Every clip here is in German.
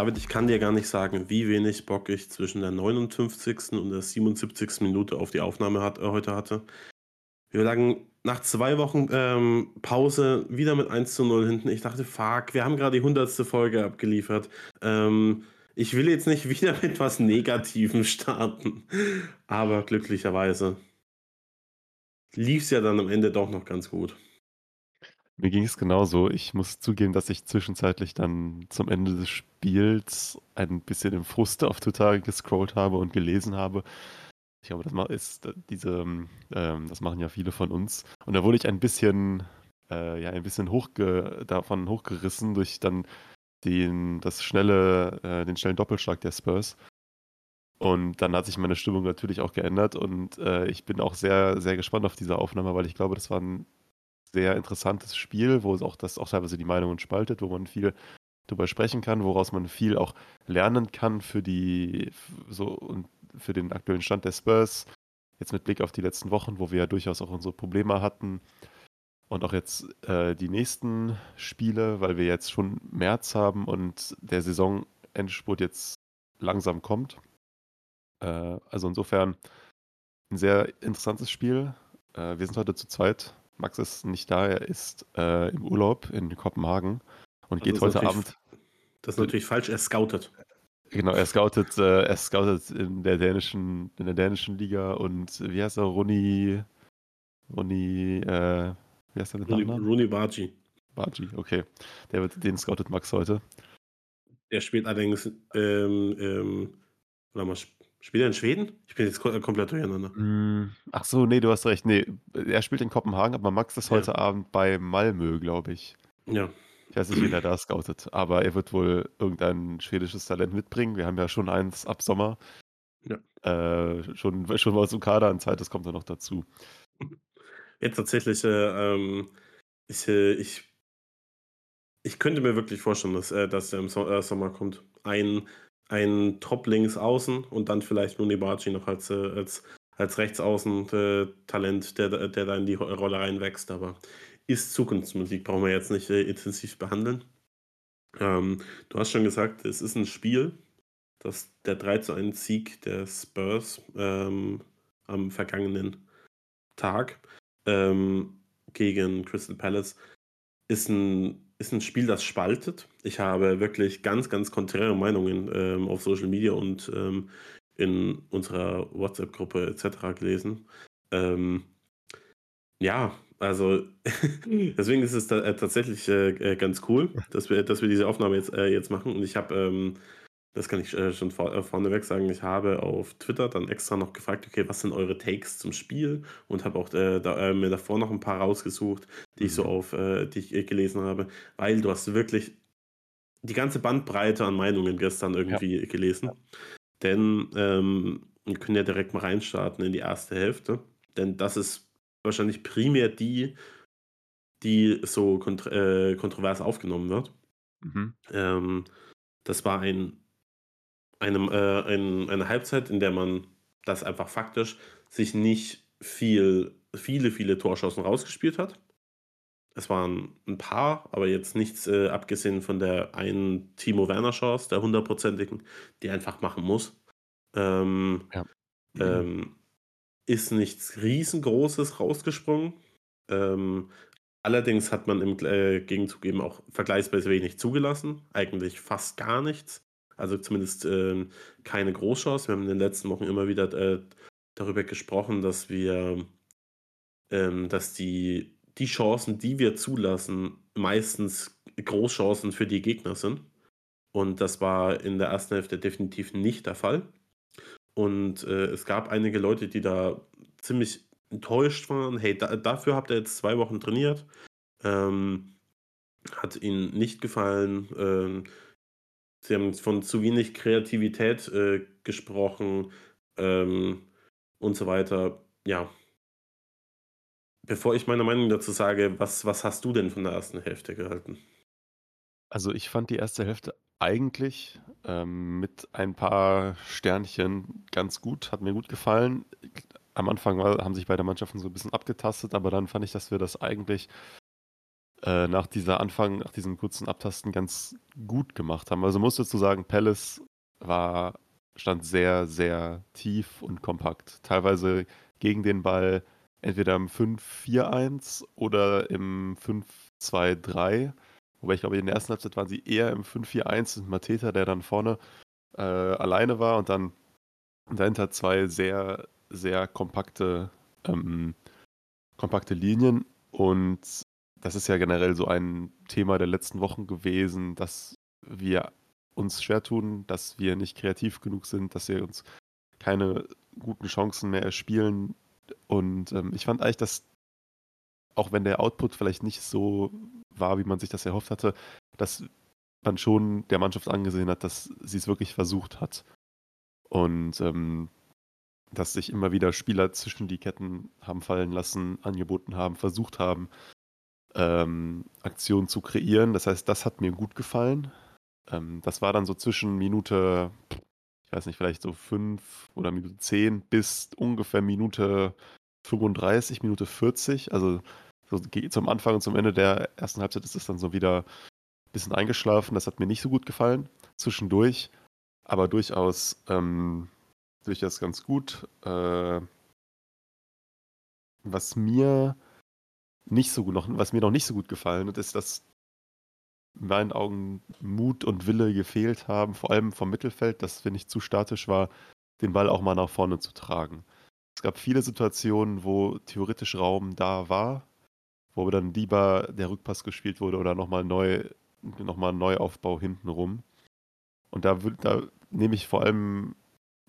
David, ich kann dir gar nicht sagen, wie wenig Bock ich zwischen der 59. und der 77. Minute auf die Aufnahme äh, heute hatte. Wir lagen nach zwei Wochen ähm, Pause wieder mit 1 zu 0 hinten. Ich dachte, fuck, wir haben gerade die 100. Folge abgeliefert. Ähm, ich will jetzt nicht wieder mit was Negativem starten. Aber glücklicherweise lief es ja dann am Ende doch noch ganz gut. Mir ging es genauso. Ich muss zugeben, dass ich zwischenzeitlich dann zum Ende des Spiels ein bisschen im Frust auf Twitter gescrollt habe und gelesen habe. Ich glaube, das ist äh, diese, ähm, das machen ja viele von uns. Und da wurde ich ein bisschen, äh, ja, ein bisschen hochge davon hochgerissen durch dann den, das schnelle, äh, den schnellen Doppelschlag der Spurs. Und dann hat sich meine Stimmung natürlich auch geändert und äh, ich bin auch sehr, sehr gespannt auf diese Aufnahme, weil ich glaube, das war ein sehr interessantes Spiel, wo es auch das auch teilweise die Meinungen spaltet, wo man viel darüber sprechen kann, woraus man viel auch lernen kann für die so und für den aktuellen Stand der Spurs. Jetzt mit Blick auf die letzten Wochen, wo wir ja durchaus auch unsere Probleme hatten. Und auch jetzt äh, die nächsten Spiele, weil wir jetzt schon März haben und der Saisonendspurt jetzt langsam kommt. Äh, also insofern ein sehr interessantes Spiel. Äh, wir sind heute zu zweit. Max ist nicht da, er ist äh, im Urlaub in Kopenhagen und also geht heute Abend. Das ist natürlich falsch, er scoutet. Genau, er scoutet, äh, er scoutet in der dänischen, in der dänischen Liga und wie heißt er? Roni, Roni, äh, wie heißt er mit Roni, Roni Bargi. Bargi, okay. Der wird, den scoutet Max heute. Der spielt allerdings, ähm, ähm, oder mal Spielt er in Schweden? Ich bin jetzt komplett durcheinander. Mm, ach so, nee, du hast recht. Nee, er spielt in Kopenhagen, aber Max ist ja. heute Abend bei Malmö, glaube ich. Ja. Ich weiß nicht, wen er da scoutet, aber er wird wohl irgendein schwedisches Talent mitbringen. Wir haben ja schon eins ab Sommer. Ja. Äh, schon, schon mal zum Kader an Zeit, das kommt dann noch dazu. Jetzt tatsächlich, äh, ähm, ich, äh, ich, ich könnte mir wirklich vorstellen, dass, äh, dass er im so Sommer kommt. Ein ein Top-Links außen und dann vielleicht Munibaci noch als, als, als Rechtsaußen-Talent, der, der da in die Rolle reinwächst. Aber ist Zukunftsmusik, brauchen wir jetzt nicht äh, intensiv behandeln. Ähm, du hast schon gesagt, es ist ein Spiel, das der 3 zu 1 Sieg der Spurs ähm, am vergangenen Tag ähm, gegen Crystal Palace ist ein ist ein Spiel, das spaltet. Ich habe wirklich ganz, ganz konträre Meinungen ähm, auf Social Media und ähm, in unserer WhatsApp-Gruppe etc. gelesen. Ähm, ja, also deswegen ist es da, äh, tatsächlich äh, äh, ganz cool, dass wir, dass wir diese Aufnahme jetzt, äh, jetzt machen. Und ich habe ähm, das kann ich äh, schon vor, äh, vorneweg sagen. Ich habe auf Twitter dann extra noch gefragt, okay, was sind eure Takes zum Spiel? Und habe auch äh, da, mir davor noch ein paar rausgesucht, die ich so mhm. auf, äh, die ich gelesen habe, weil du hast wirklich die ganze Bandbreite an Meinungen gestern irgendwie ja. gelesen. Ja. Denn ähm, wir können ja direkt mal reinstarten in die erste Hälfte. Denn das ist wahrscheinlich primär die, die so kont kontrovers aufgenommen wird. Mhm. Ähm, das war ein einem, äh, ein, eine Halbzeit, in der man das einfach faktisch sich nicht viel, viele, viele Torschancen rausgespielt hat. Es waren ein paar, aber jetzt nichts äh, abgesehen von der einen Timo Werner Chance, der hundertprozentigen, die einfach machen muss. Ähm, ja. ähm, ist nichts riesengroßes rausgesprungen. Ähm, allerdings hat man im äh, Gegenzug eben auch vergleichsweise wenig zugelassen, eigentlich fast gar nichts. Also zumindest äh, keine Großchance. Wir haben in den letzten Wochen immer wieder äh, darüber gesprochen, dass wir, ähm, dass die, die Chancen, die wir zulassen, meistens Großchancen für die Gegner sind. Und das war in der ersten Hälfte definitiv nicht der Fall. Und äh, es gab einige Leute, die da ziemlich enttäuscht waren. Hey, da, dafür habt ihr jetzt zwei Wochen trainiert. Ähm, hat ihnen nicht gefallen. Ähm, Sie haben von zu wenig Kreativität äh, gesprochen ähm, und so weiter. Ja. Bevor ich meine Meinung dazu sage, was, was hast du denn von der ersten Hälfte gehalten? Also, ich fand die erste Hälfte eigentlich, ähm, mit ein paar Sternchen ganz gut, hat mir gut gefallen. Am Anfang war haben sich beide Mannschaften so ein bisschen abgetastet, aber dann fand ich, dass wir das eigentlich, äh, nach dieser Anfang nach diesem kurzen Abtasten ganz gut gemacht haben. Also, muss dazu sagen, Palace war stand sehr, sehr tief und kompakt. Teilweise gegen den Ball entweder im 5-4-1 oder im 5-2-3. Wobei ich glaube, in der ersten Halbzeit waren sie eher im 5-4-1 mit Mateta, der dann vorne äh, alleine war und dann dahinter zwei sehr, sehr kompakte, ähm, kompakte Linien. Und das ist ja generell so ein Thema der letzten Wochen gewesen, dass wir uns schwer tun, dass wir nicht kreativ genug sind, dass wir uns keine guten Chancen mehr erspielen. Und ähm, ich fand eigentlich, dass auch wenn der Output vielleicht nicht so war, wie man sich das erhofft hatte, dass man schon der Mannschaft angesehen hat, dass sie es wirklich versucht hat. Und ähm, dass sich immer wieder Spieler zwischen die Ketten haben fallen lassen, angeboten haben, versucht haben, ähm, Aktionen zu kreieren. Das heißt, das hat mir gut gefallen. Ähm, das war dann so zwischen Minute, ich weiß nicht, vielleicht so fünf oder Minute zehn bis ungefähr Minute 35, Minute 40. Also so zum Anfang und zum Ende der ersten Halbzeit ist es dann so wieder ein bisschen eingeschlafen. Das hat mir nicht so gut gefallen. Zwischendurch, aber durchaus, ähm, durchaus ganz gut. Äh, was mir nicht so gut noch, was mir noch nicht so gut gefallen hat, ist, dass in meinen Augen Mut und Wille gefehlt haben, vor allem vom Mittelfeld, dass wenn ich zu statisch war, den Ball auch mal nach vorne zu tragen. Es gab viele Situationen, wo theoretisch Raum da war, wo dann lieber der Rückpass gespielt wurde oder nochmal neu, nochmal Neuaufbau hintenrum. Und da, da nehme ich vor allem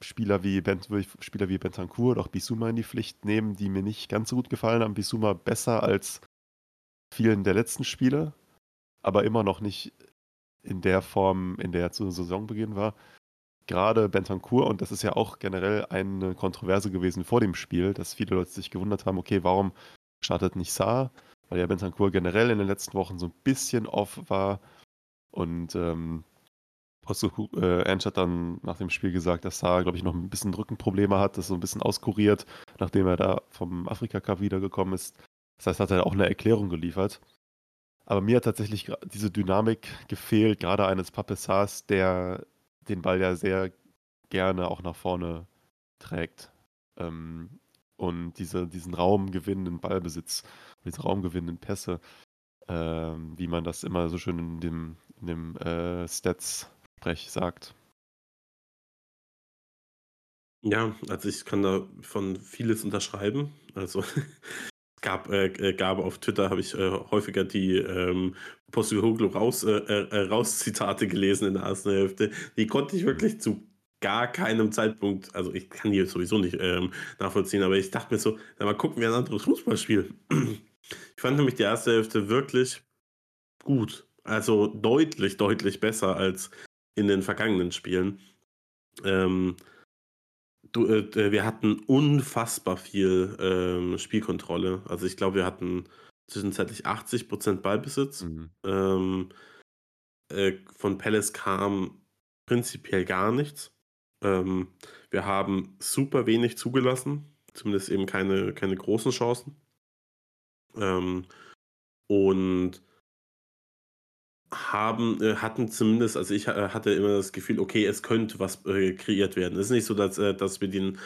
Spieler wie, ben, Spieler wie Bentancur oder auch Bisuma in die Pflicht nehmen, die mir nicht ganz so gut gefallen haben. Bisuma besser als vielen der letzten Spiele, aber immer noch nicht in der Form, in der er zu Saisonbeginn war. Gerade Bentancur, und das ist ja auch generell eine Kontroverse gewesen vor dem Spiel, dass viele Leute sich gewundert haben, okay, warum startet nicht Saar? Weil ja Bentancur generell in den letzten Wochen so ein bisschen off war. Und ähm, äh, Ange hat dann nach dem Spiel gesagt, dass Saar, glaube ich, noch ein bisschen Rückenprobleme hat, das so ein bisschen auskuriert, nachdem er da vom Afrika Cup wiedergekommen ist. Das heißt, hat er auch eine Erklärung geliefert. Aber mir hat tatsächlich diese Dynamik gefehlt, gerade eines Papessars, der den Ball ja sehr gerne auch nach vorne trägt. Ähm, und diese, diesen raumgewinnenden Ballbesitz, diese raumgewinnenden Pässe, ähm, wie man das immer so schön in dem, in dem äh, Stats-Sprech sagt. Ja, also ich kann da von vieles unterschreiben. Also gab, äh, äh, gab auf Twitter, habe ich äh, häufiger die ähm, Postecoglou raus, äh, äh, raus Zitate gelesen in der ersten Hälfte. Die konnte ich wirklich zu gar keinem Zeitpunkt, also ich kann die sowieso nicht ähm, nachvollziehen, aber ich dachte mir so, mal gucken wir ein anderes Fußballspiel. Ich fand nämlich die erste Hälfte wirklich gut. Also deutlich, deutlich besser als in den vergangenen Spielen. Ähm, du, äh, wir hatten unfassbar viel ähm, Spielkontrolle. Also ich glaube, wir hatten zwischenzeitlich 80% Ballbesitz. Mhm. Ähm, äh, von Palace kam prinzipiell gar nichts. Ähm, wir haben super wenig zugelassen, zumindest eben keine, keine großen Chancen. Ähm, und haben, äh, hatten zumindest, also ich äh, hatte immer das Gefühl, okay, es könnte was äh, kreiert werden. Es ist nicht so, dass, äh, dass wir den,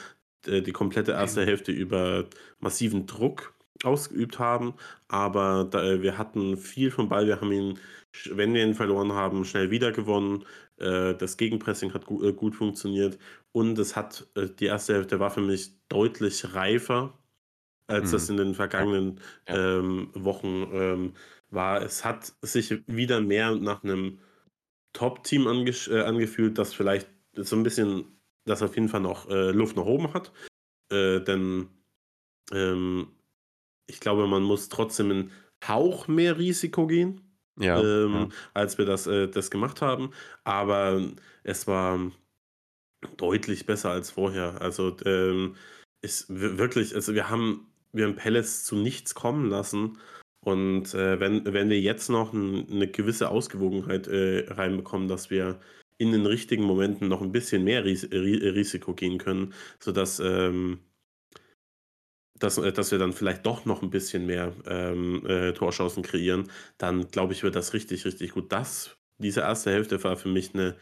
äh, die komplette erste. Hälfte über massiven Druck ausgeübt haben, aber da, äh, wir hatten viel vom Ball, wir haben ihn, wenn wir ihn verloren haben, schnell wieder gewonnen. das Gegenpressing hat gu gut funktioniert und es hat, die erste Hälfte war für mich deutlich reifer, als mhm. das in den vergangenen ja. ähm, Wochen ähm, war, es hat sich wieder mehr nach einem Top-Team ange äh, angefühlt, das vielleicht so ein bisschen, das auf jeden Fall noch äh, Luft nach oben hat. Äh, denn ähm, ich glaube, man muss trotzdem einen Hauch mehr Risiko gehen, ja, ähm, ja. als wir das, äh, das gemacht haben. Aber es war deutlich besser als vorher. Also ähm, ist wirklich, also wir haben, wir haben Pellets zu nichts kommen lassen Und äh, wenn, wenn wir jetzt noch ein, eine gewisse Ausgewogenheit äh, reinbekommen, dass wir in den richtigen Momenten noch ein bisschen mehr Ris Risiko gehen können, sodass ähm, dass, äh, dass wir dann vielleicht doch noch ein bisschen mehr ähm, äh, Torchancen kreieren, dann glaube ich, wird das richtig, richtig gut. Das, diese erste Hälfte war für mich eine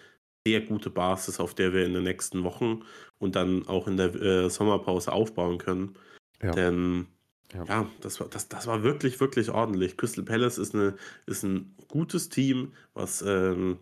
sehr gute Basis, auf der wir in den nächsten Wochen und dann auch in der äh, Sommerpause aufbauen können. Ja. Denn ja, ja das, war, das, das war wirklich, wirklich ordentlich. Crystal Palace ist, eine, ist ein gutes Team, was ähm,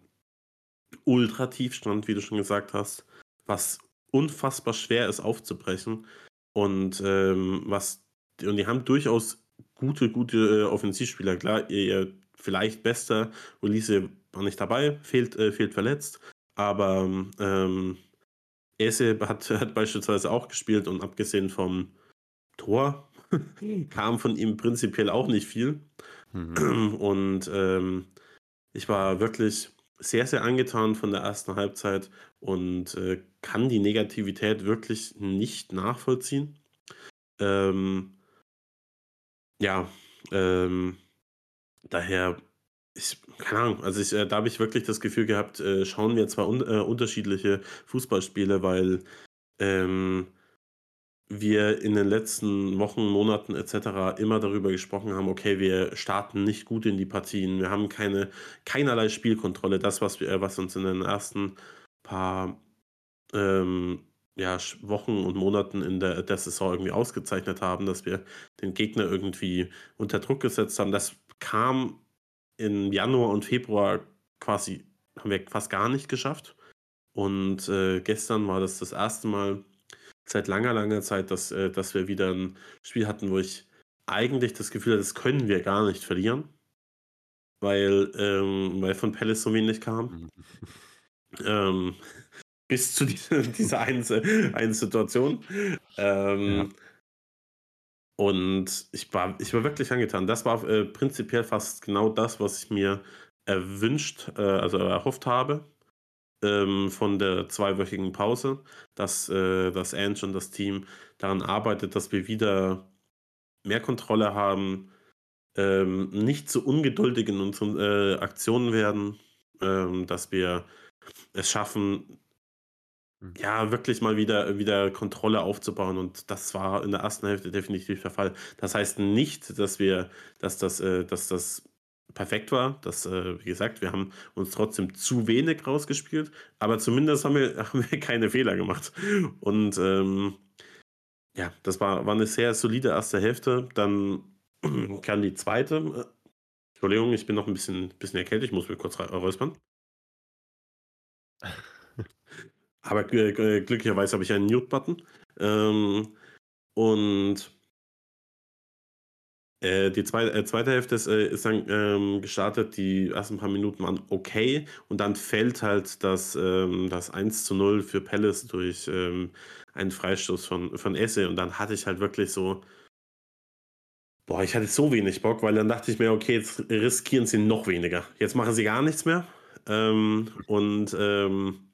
ultra tief stand, wie du schon gesagt hast, was unfassbar schwer ist aufzubrechen. Und ähm, was und die haben durchaus gute, gute äh, Offensivspieler. Klar, ihr vielleicht bester Ulisse war nicht dabei, fehlt, äh, fehlt verletzt, aber ähm, Ese hat, hat beispielsweise auch gespielt und abgesehen vom Tor kam von ihm prinzipiell auch nicht viel. Mhm. Und ähm, ich war wirklich sehr, sehr angetan von der ersten Halbzeit und äh, kann die Negativität wirklich nicht nachvollziehen. Ähm, ja, ähm, daher, ich, keine Ahnung, also ich, äh, da habe ich wirklich das Gefühl gehabt, äh, schauen wir zwar un äh, unterschiedliche Fußballspiele, weil ähm, wir in den letzten Wochen, Monaten etc. immer darüber gesprochen haben, okay, wir starten nicht gut in die Partien, wir haben keine, keinerlei Spielkontrolle. Das, was, wir, was uns in den ersten paar ähm, ja, Wochen und Monaten in der, der Saison irgendwie ausgezeichnet haben, dass wir den Gegner irgendwie unter Druck gesetzt haben, das kam im Januar und Februar quasi, haben wir fast gar nicht geschafft. Und äh, gestern war das das erste Mal, seit langer, langer Zeit, dass, äh, dass wir wieder ein Spiel hatten, wo ich eigentlich das Gefühl hatte, das können wir gar nicht verlieren, weil, ähm, weil von Palace so wenig kam. Mhm. ähm, bis zu dieser, dieser einen, einen Situation. Ähm, ja. Und ich war, ich war wirklich angetan. Das war äh, prinzipiell fast genau das, was ich mir erwünscht, äh, also erhofft habe ähm, von der zweiwöchigen Pause, dass, äh, dass Ange und das Team daran arbeitet, dass wir wieder mehr Kontrolle haben, ähm, nicht so ungeduldig in unseren äh, Aktionen werden, ähm, dass wir es schaffen, hm. ja, wirklich mal wieder, wieder Kontrolle aufzubauen. Und das war in der ersten Hälfte definitiv der Fall. Das heißt nicht, dass wir, dass das, äh, dass das perfekt war. Das, äh, wie gesagt, wir haben uns trotzdem zu wenig rausgespielt, aber zumindest haben wir, haben wir keine Fehler gemacht. Und ähm, ja, das war, war eine sehr solide erste Hälfte. Dann kam die zweite. Äh, Entschuldigung, ich bin noch ein bisschen, bisschen erkältet, ich muss mir kurz räuspern. aber äh, glücklicherweise habe ich einen Mute-Button. Ähm, und äh, die zweite, äh, zweite Hälfte ist, äh, ist dann ähm, gestartet, die ersten paar Minuten waren okay. Und dann fällt halt das, ähm, das 1 zu 0 für Palace durch ähm, einen Freistoß von, von Esse. Und dann hatte ich halt wirklich so, boah, ich hatte so wenig Bock, weil dann dachte ich mir, okay, jetzt riskieren sie noch weniger. Jetzt machen sie gar nichts mehr. Ähm, und, ähm,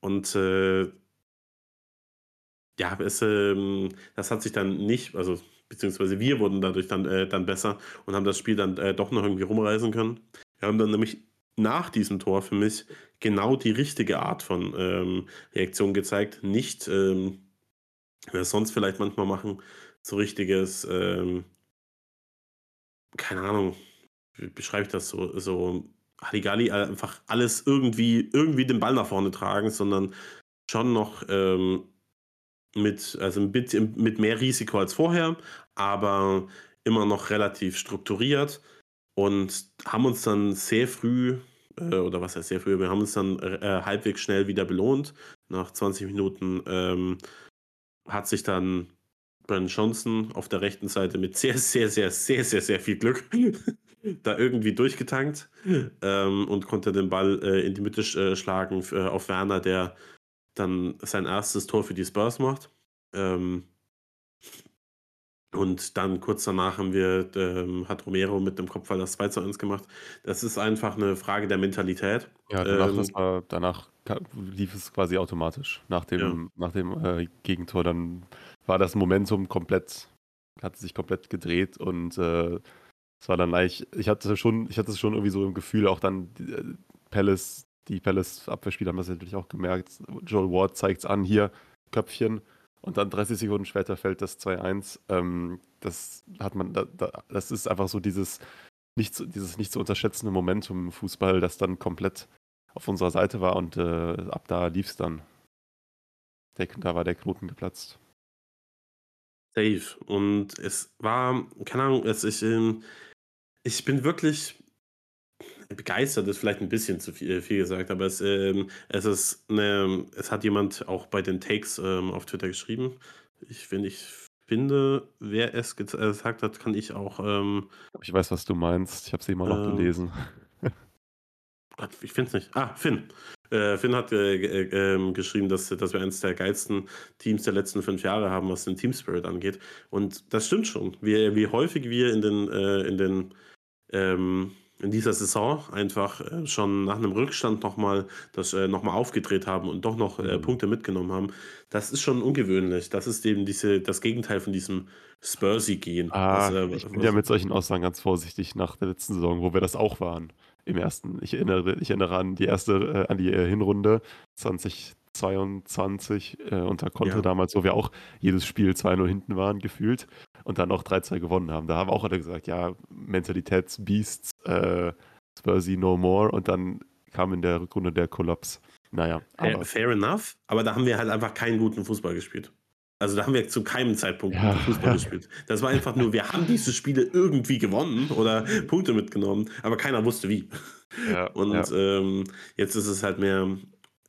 und äh, ja, es, ähm, das hat sich dann nicht, also beziehungsweise wir wurden dadurch dann, äh, dann besser und haben das Spiel dann äh, doch noch irgendwie rumreisen können. Wir haben dann nämlich nach diesem Tor für mich genau die richtige Art von ähm, Reaktion gezeigt. Nicht, ähm, es sonst vielleicht manchmal machen, so richtiges, ähm, keine Ahnung, wie beschreibe ich das so, so Halligalli, einfach alles irgendwie, irgendwie den Ball nach vorne tragen, sondern schon noch ähm, mit, also ein bisschen mit mehr Risiko als vorher, aber immer noch relativ strukturiert und haben uns dann sehr früh, äh, oder was heißt sehr früh, wir haben uns dann äh, halbwegs schnell wieder belohnt. Nach 20 Minuten ähm, hat sich dann Brandon Johnson auf der rechten Seite mit sehr, sehr, sehr, sehr, sehr, sehr viel Glück da irgendwie durchgetankt ähm, und konnte den Ball äh, in die Mitte äh, schlagen für, auf Werner, der dann sein erstes Tor für die Spurs macht. Ähm, und dann kurz danach haben wir, ähm, hat Romero mit dem Kopfball das 2 zu 1 gemacht. Das ist einfach eine Frage der Mentalität. Ja, danach, ähm, war, danach lief es quasi automatisch. Nach dem, ja. nach dem äh, Gegentor, dann war das Momentum komplett, hat sich komplett gedreht und äh, Es war dann leicht, ich hatte schon, ich hatte es schon irgendwie so im Gefühl, auch dann äh, Palace, die Palace-Abwehrspieler haben das natürlich auch gemerkt. Joel Ward zeigt es an, hier, Köpfchen. Und dann 30 Sekunden später fällt das 2-1. Ähm, das hat man, da, da, das ist einfach so dieses nicht, zu, dieses nicht zu unterschätzende Momentum im Fußball, das dann komplett auf unserer Seite war und äh, ab da lief es dann. Der, da war der Knoten geplatzt. Safe. Und es war, keine Ahnung, es, ich, ähm, ich bin wirklich begeistert, ist vielleicht ein bisschen zu viel, viel gesagt, aber es, ähm, es ist eine, es hat jemand auch bei den Takes ähm, auf Twitter geschrieben. Ich finde, ich finde, wer es äh, gesagt hat, kann ich auch. Ähm, ich weiß, was du meinst. Ich habe sie immer noch äh, gelesen. ich finde es nicht. Ah, Finn. Äh, Finn hat äh, äh, geschrieben, dass, dass wir eines der geilsten Teams der letzten fünf Jahre haben, was den Team Spirit angeht. Und das stimmt schon. Wie, wie häufig wir in den, äh, in den ähm, in dieser Saison einfach äh, schon nach einem Rückstand nochmal das äh, noch aufgedreht haben und doch noch äh, mhm. Punkte mitgenommen haben, das ist schon ungewöhnlich. Das ist eben diese, das Gegenteil von diesem Spursy-Gehen. Ah, äh, ich bin ja mit solchen Aussagen ganz vorsichtig nach der letzten Saison, wo wir das auch waren. Im ersten. Ich erinnere, ich erinnere an die erste, äh, an die äh, Hinrunde 2022 unter Conte ja. damals, wo wir auch jedes Spiel 2-0 hinten waren, gefühlt und dann noch 3-2 gewonnen haben. Da haben auch alle gesagt, ja, Mentalitätsbeasts, äh, Spursy no more und dann kam in der Rückrunde der Kollaps. Naja. Aber fair enough, aber da haben wir halt einfach keinen guten Fußball gespielt. Also da haben wir zu keinem Zeitpunkt ja, Fußball ja. gespielt. Das war einfach nur, wir haben diese Spiele irgendwie gewonnen oder Punkte mitgenommen, aber keiner wusste wie. Ja, und ähm, jetzt ist es halt mehr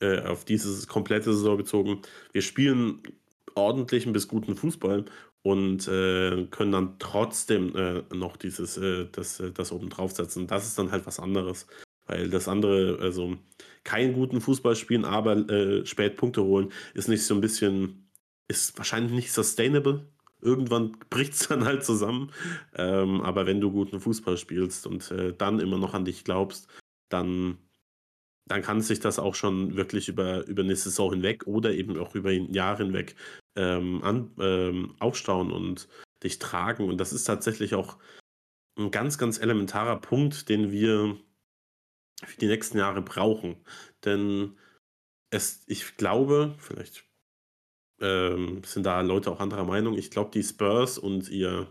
äh, auf diese komplette Saison bezogen. Wir spielen ordentlichen bis guten Fußball und äh, können dann trotzdem äh, noch dieses, äh, das, äh, das oben draufsetzen. Das ist dann halt was anderes. Weil das andere, also keinen guten Fußball spielen, aber äh, spät Punkte holen, ist nicht so ein bisschen, ist wahrscheinlich nicht sustainable. Irgendwann bricht es dann halt zusammen. Ähm, aber wenn du guten Fußball spielst und äh, dann immer noch an dich glaubst, dann, dann kann sich das auch schon wirklich über, über eine Saison hinweg oder eben auch über ein Jahr hinweg ähm, an, ähm, aufstauen und dich tragen. Und das ist tatsächlich auch ein ganz, ganz elementarer Punkt, den wir für die nächsten Jahre brauchen. Denn es, ich glaube, vielleicht ähm, sind da Leute auch anderer Meinung, ich glaube, die Spurs und ihr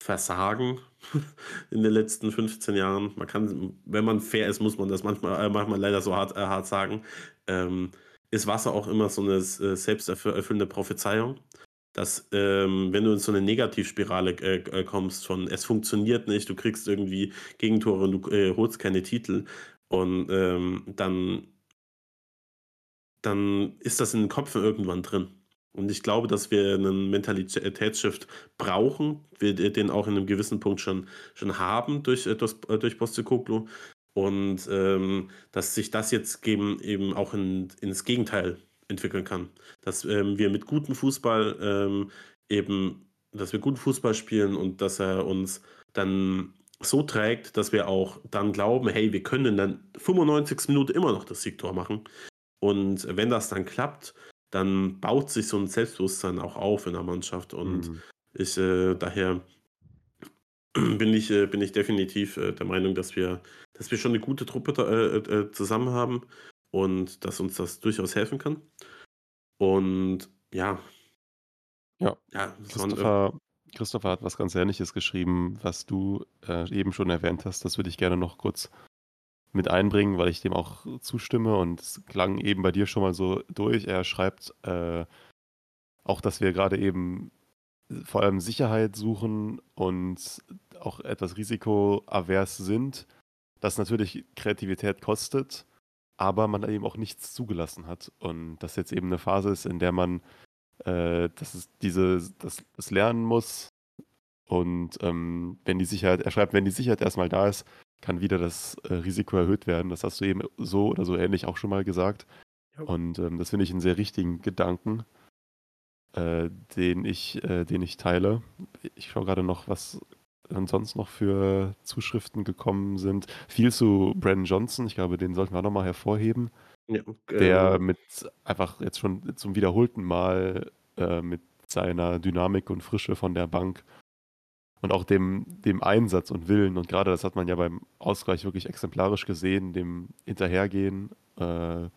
Versagen in den letzten 15 Jahren, man kann, wenn man fair ist, muss man das manchmal, äh, manchmal leider so hart, äh, hart sagen, ähm, ist Wasser auch immer so eine äh, selbsterfüllende Prophezeiung, dass ähm, wenn du in so eine Negativspirale äh, äh, kommst von es funktioniert nicht, du kriegst irgendwie Gegentore und du äh, holst keine Titel und ähm, dann, dann ist das in den Köpfen irgendwann drin. Und ich glaube, dass wir einen Mentalitätsshift brauchen, wir den auch in einem gewissen Punkt schon, schon haben durch, äh, durch, durch und ähm, dass sich das jetzt eben, eben auch in, ins Gegenteil entwickeln kann. Dass ähm, wir mit gutem Fußball ähm, eben, dass wir guten Fußball spielen und dass er uns dann so trägt, dass wir auch dann glauben, hey, wir können dann 95. Minute immer noch das Siegtor machen. Und wenn das dann klappt, dann baut sich so ein Selbstbewusstsein auch auf in der Mannschaft. Und mhm. ich äh, daher bin ich, äh, bin ich definitiv äh, der Meinung, dass wir, dass wir schon eine gute Truppe da, äh, äh, zusammen haben und dass uns das durchaus helfen kann. Und ja. Ja, ja Christopher, Christopher hat was ganz Ähnliches geschrieben, was du äh, eben schon erwähnt hast. Das würde ich gerne noch kurz mit einbringen, weil ich dem auch zustimme und es klang eben bei dir schon mal so durch. Er schreibt äh, auch, dass wir gerade eben vor allem Sicherheit suchen und auch etwas risikoavers sind, das natürlich Kreativität kostet, aber man eben auch nichts zugelassen hat. Und das jetzt eben eine Phase ist, in der man äh, das, ist diese, das, das lernen muss. Und ähm, wenn die Sicherheit, er schreibt, wenn die Sicherheit erstmal da ist, kann wieder das äh, Risiko erhöht werden. Das hast du eben so oder so ähnlich auch schon mal gesagt. Und ähm, das finde ich einen sehr richtigen Gedanken äh, den, ich, äh, den ich teile. Ich schaue gerade noch, was sonst noch für Zuschriften gekommen sind. Viel zu Brandon Johnson, ich glaube, den sollten wir nochmal hervorheben. Ja, okay. Der mit einfach jetzt schon zum wiederholten Mal äh, mit seiner Dynamik und Frische von der Bank und auch dem, dem Einsatz und Willen. Und gerade das hat man ja beim Ausgleich wirklich exemplarisch gesehen, dem Hinterhergehen, äh,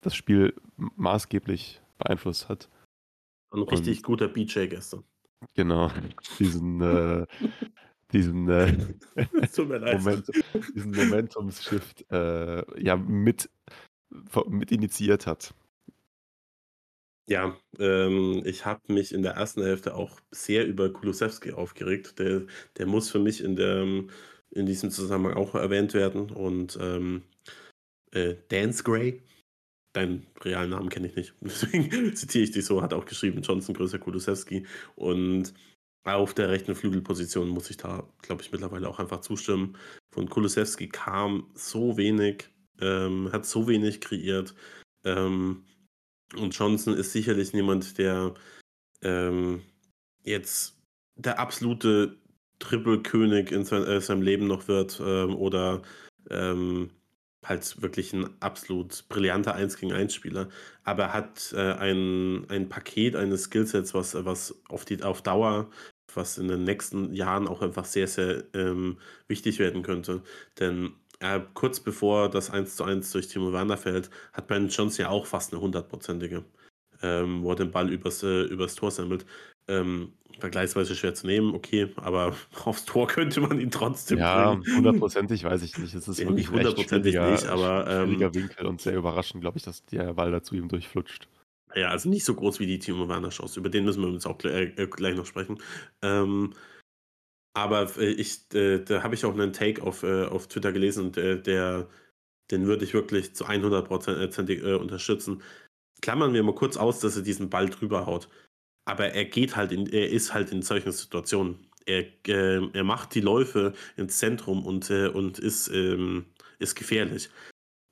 das Spiel maßgeblich beeinflusst hat. Ein richtig und, guter BJ gestern. Genau, diesen, äh, diesen, äh, Moment, diesen Momentumshift äh, ja, mit, mit initiiert hat. Ja, ähm, ich habe mich in der ersten Hälfte auch sehr über Kulusewski aufgeregt. Der, der muss für mich in, der, in diesem Zusammenhang auch erwähnt werden. Und ähm, äh, Dance Gray, deinen realen Namen kenne ich nicht, deswegen zitiere ich dich so, hat auch geschrieben, Johnson größer Kulusewski. Und auf der rechten Flügelposition muss ich da, glaube ich, mittlerweile auch einfach zustimmen. Von Kulusewski kam so wenig, ähm, hat so wenig kreiert. Ähm, und Johnson ist sicherlich niemand, der ähm, jetzt der absolute Triple-König in sein, äh, seinem Leben noch wird ähm, oder ähm, halt wirklich ein absolut brillanter 1 gegen 1 Spieler. Aber er hat äh, ein, ein Paket eines Skillsets, was, was auf, die, auf Dauer, was in den nächsten Jahren auch einfach sehr, sehr ähm, wichtig werden könnte. Denn äh, kurz bevor das 1 zu 1 durch Timo Werner fällt, hat Brandon Johnson ja auch fast eine hundertprozentige, ähm, wo er den Ball übers, äh, übers Tor sammelt. Ähm, vergleichsweise schwer zu nehmen, okay, aber aufs Tor könnte man ihn trotzdem ja, bringen. hundertprozentig weiß ich nicht. Es ist ja, wirklich nicht hundertprozentig nicht, aber ähm, Winkel und sehr überraschend, glaube ich, dass der Ball dazu ihm durchflutscht. Ja, also nicht so groß wie die Timo Werner Chance. Über den müssen wir uns auch gleich, äh, gleich noch sprechen. Ähm, aber äh, ich, äh, da habe ich auch einen Take auf, äh, auf Twitter gelesen und äh, der, den würde ich wirklich zu 100% äh, unterstützen. Klammern wir mal kurz aus, dass er diesen Ball drüber haut. Aber er geht halt in, er ist halt in solchen Situationen. Er, äh, er macht die Läufe ins Zentrum und, und ist, ähm, ist gefährlich.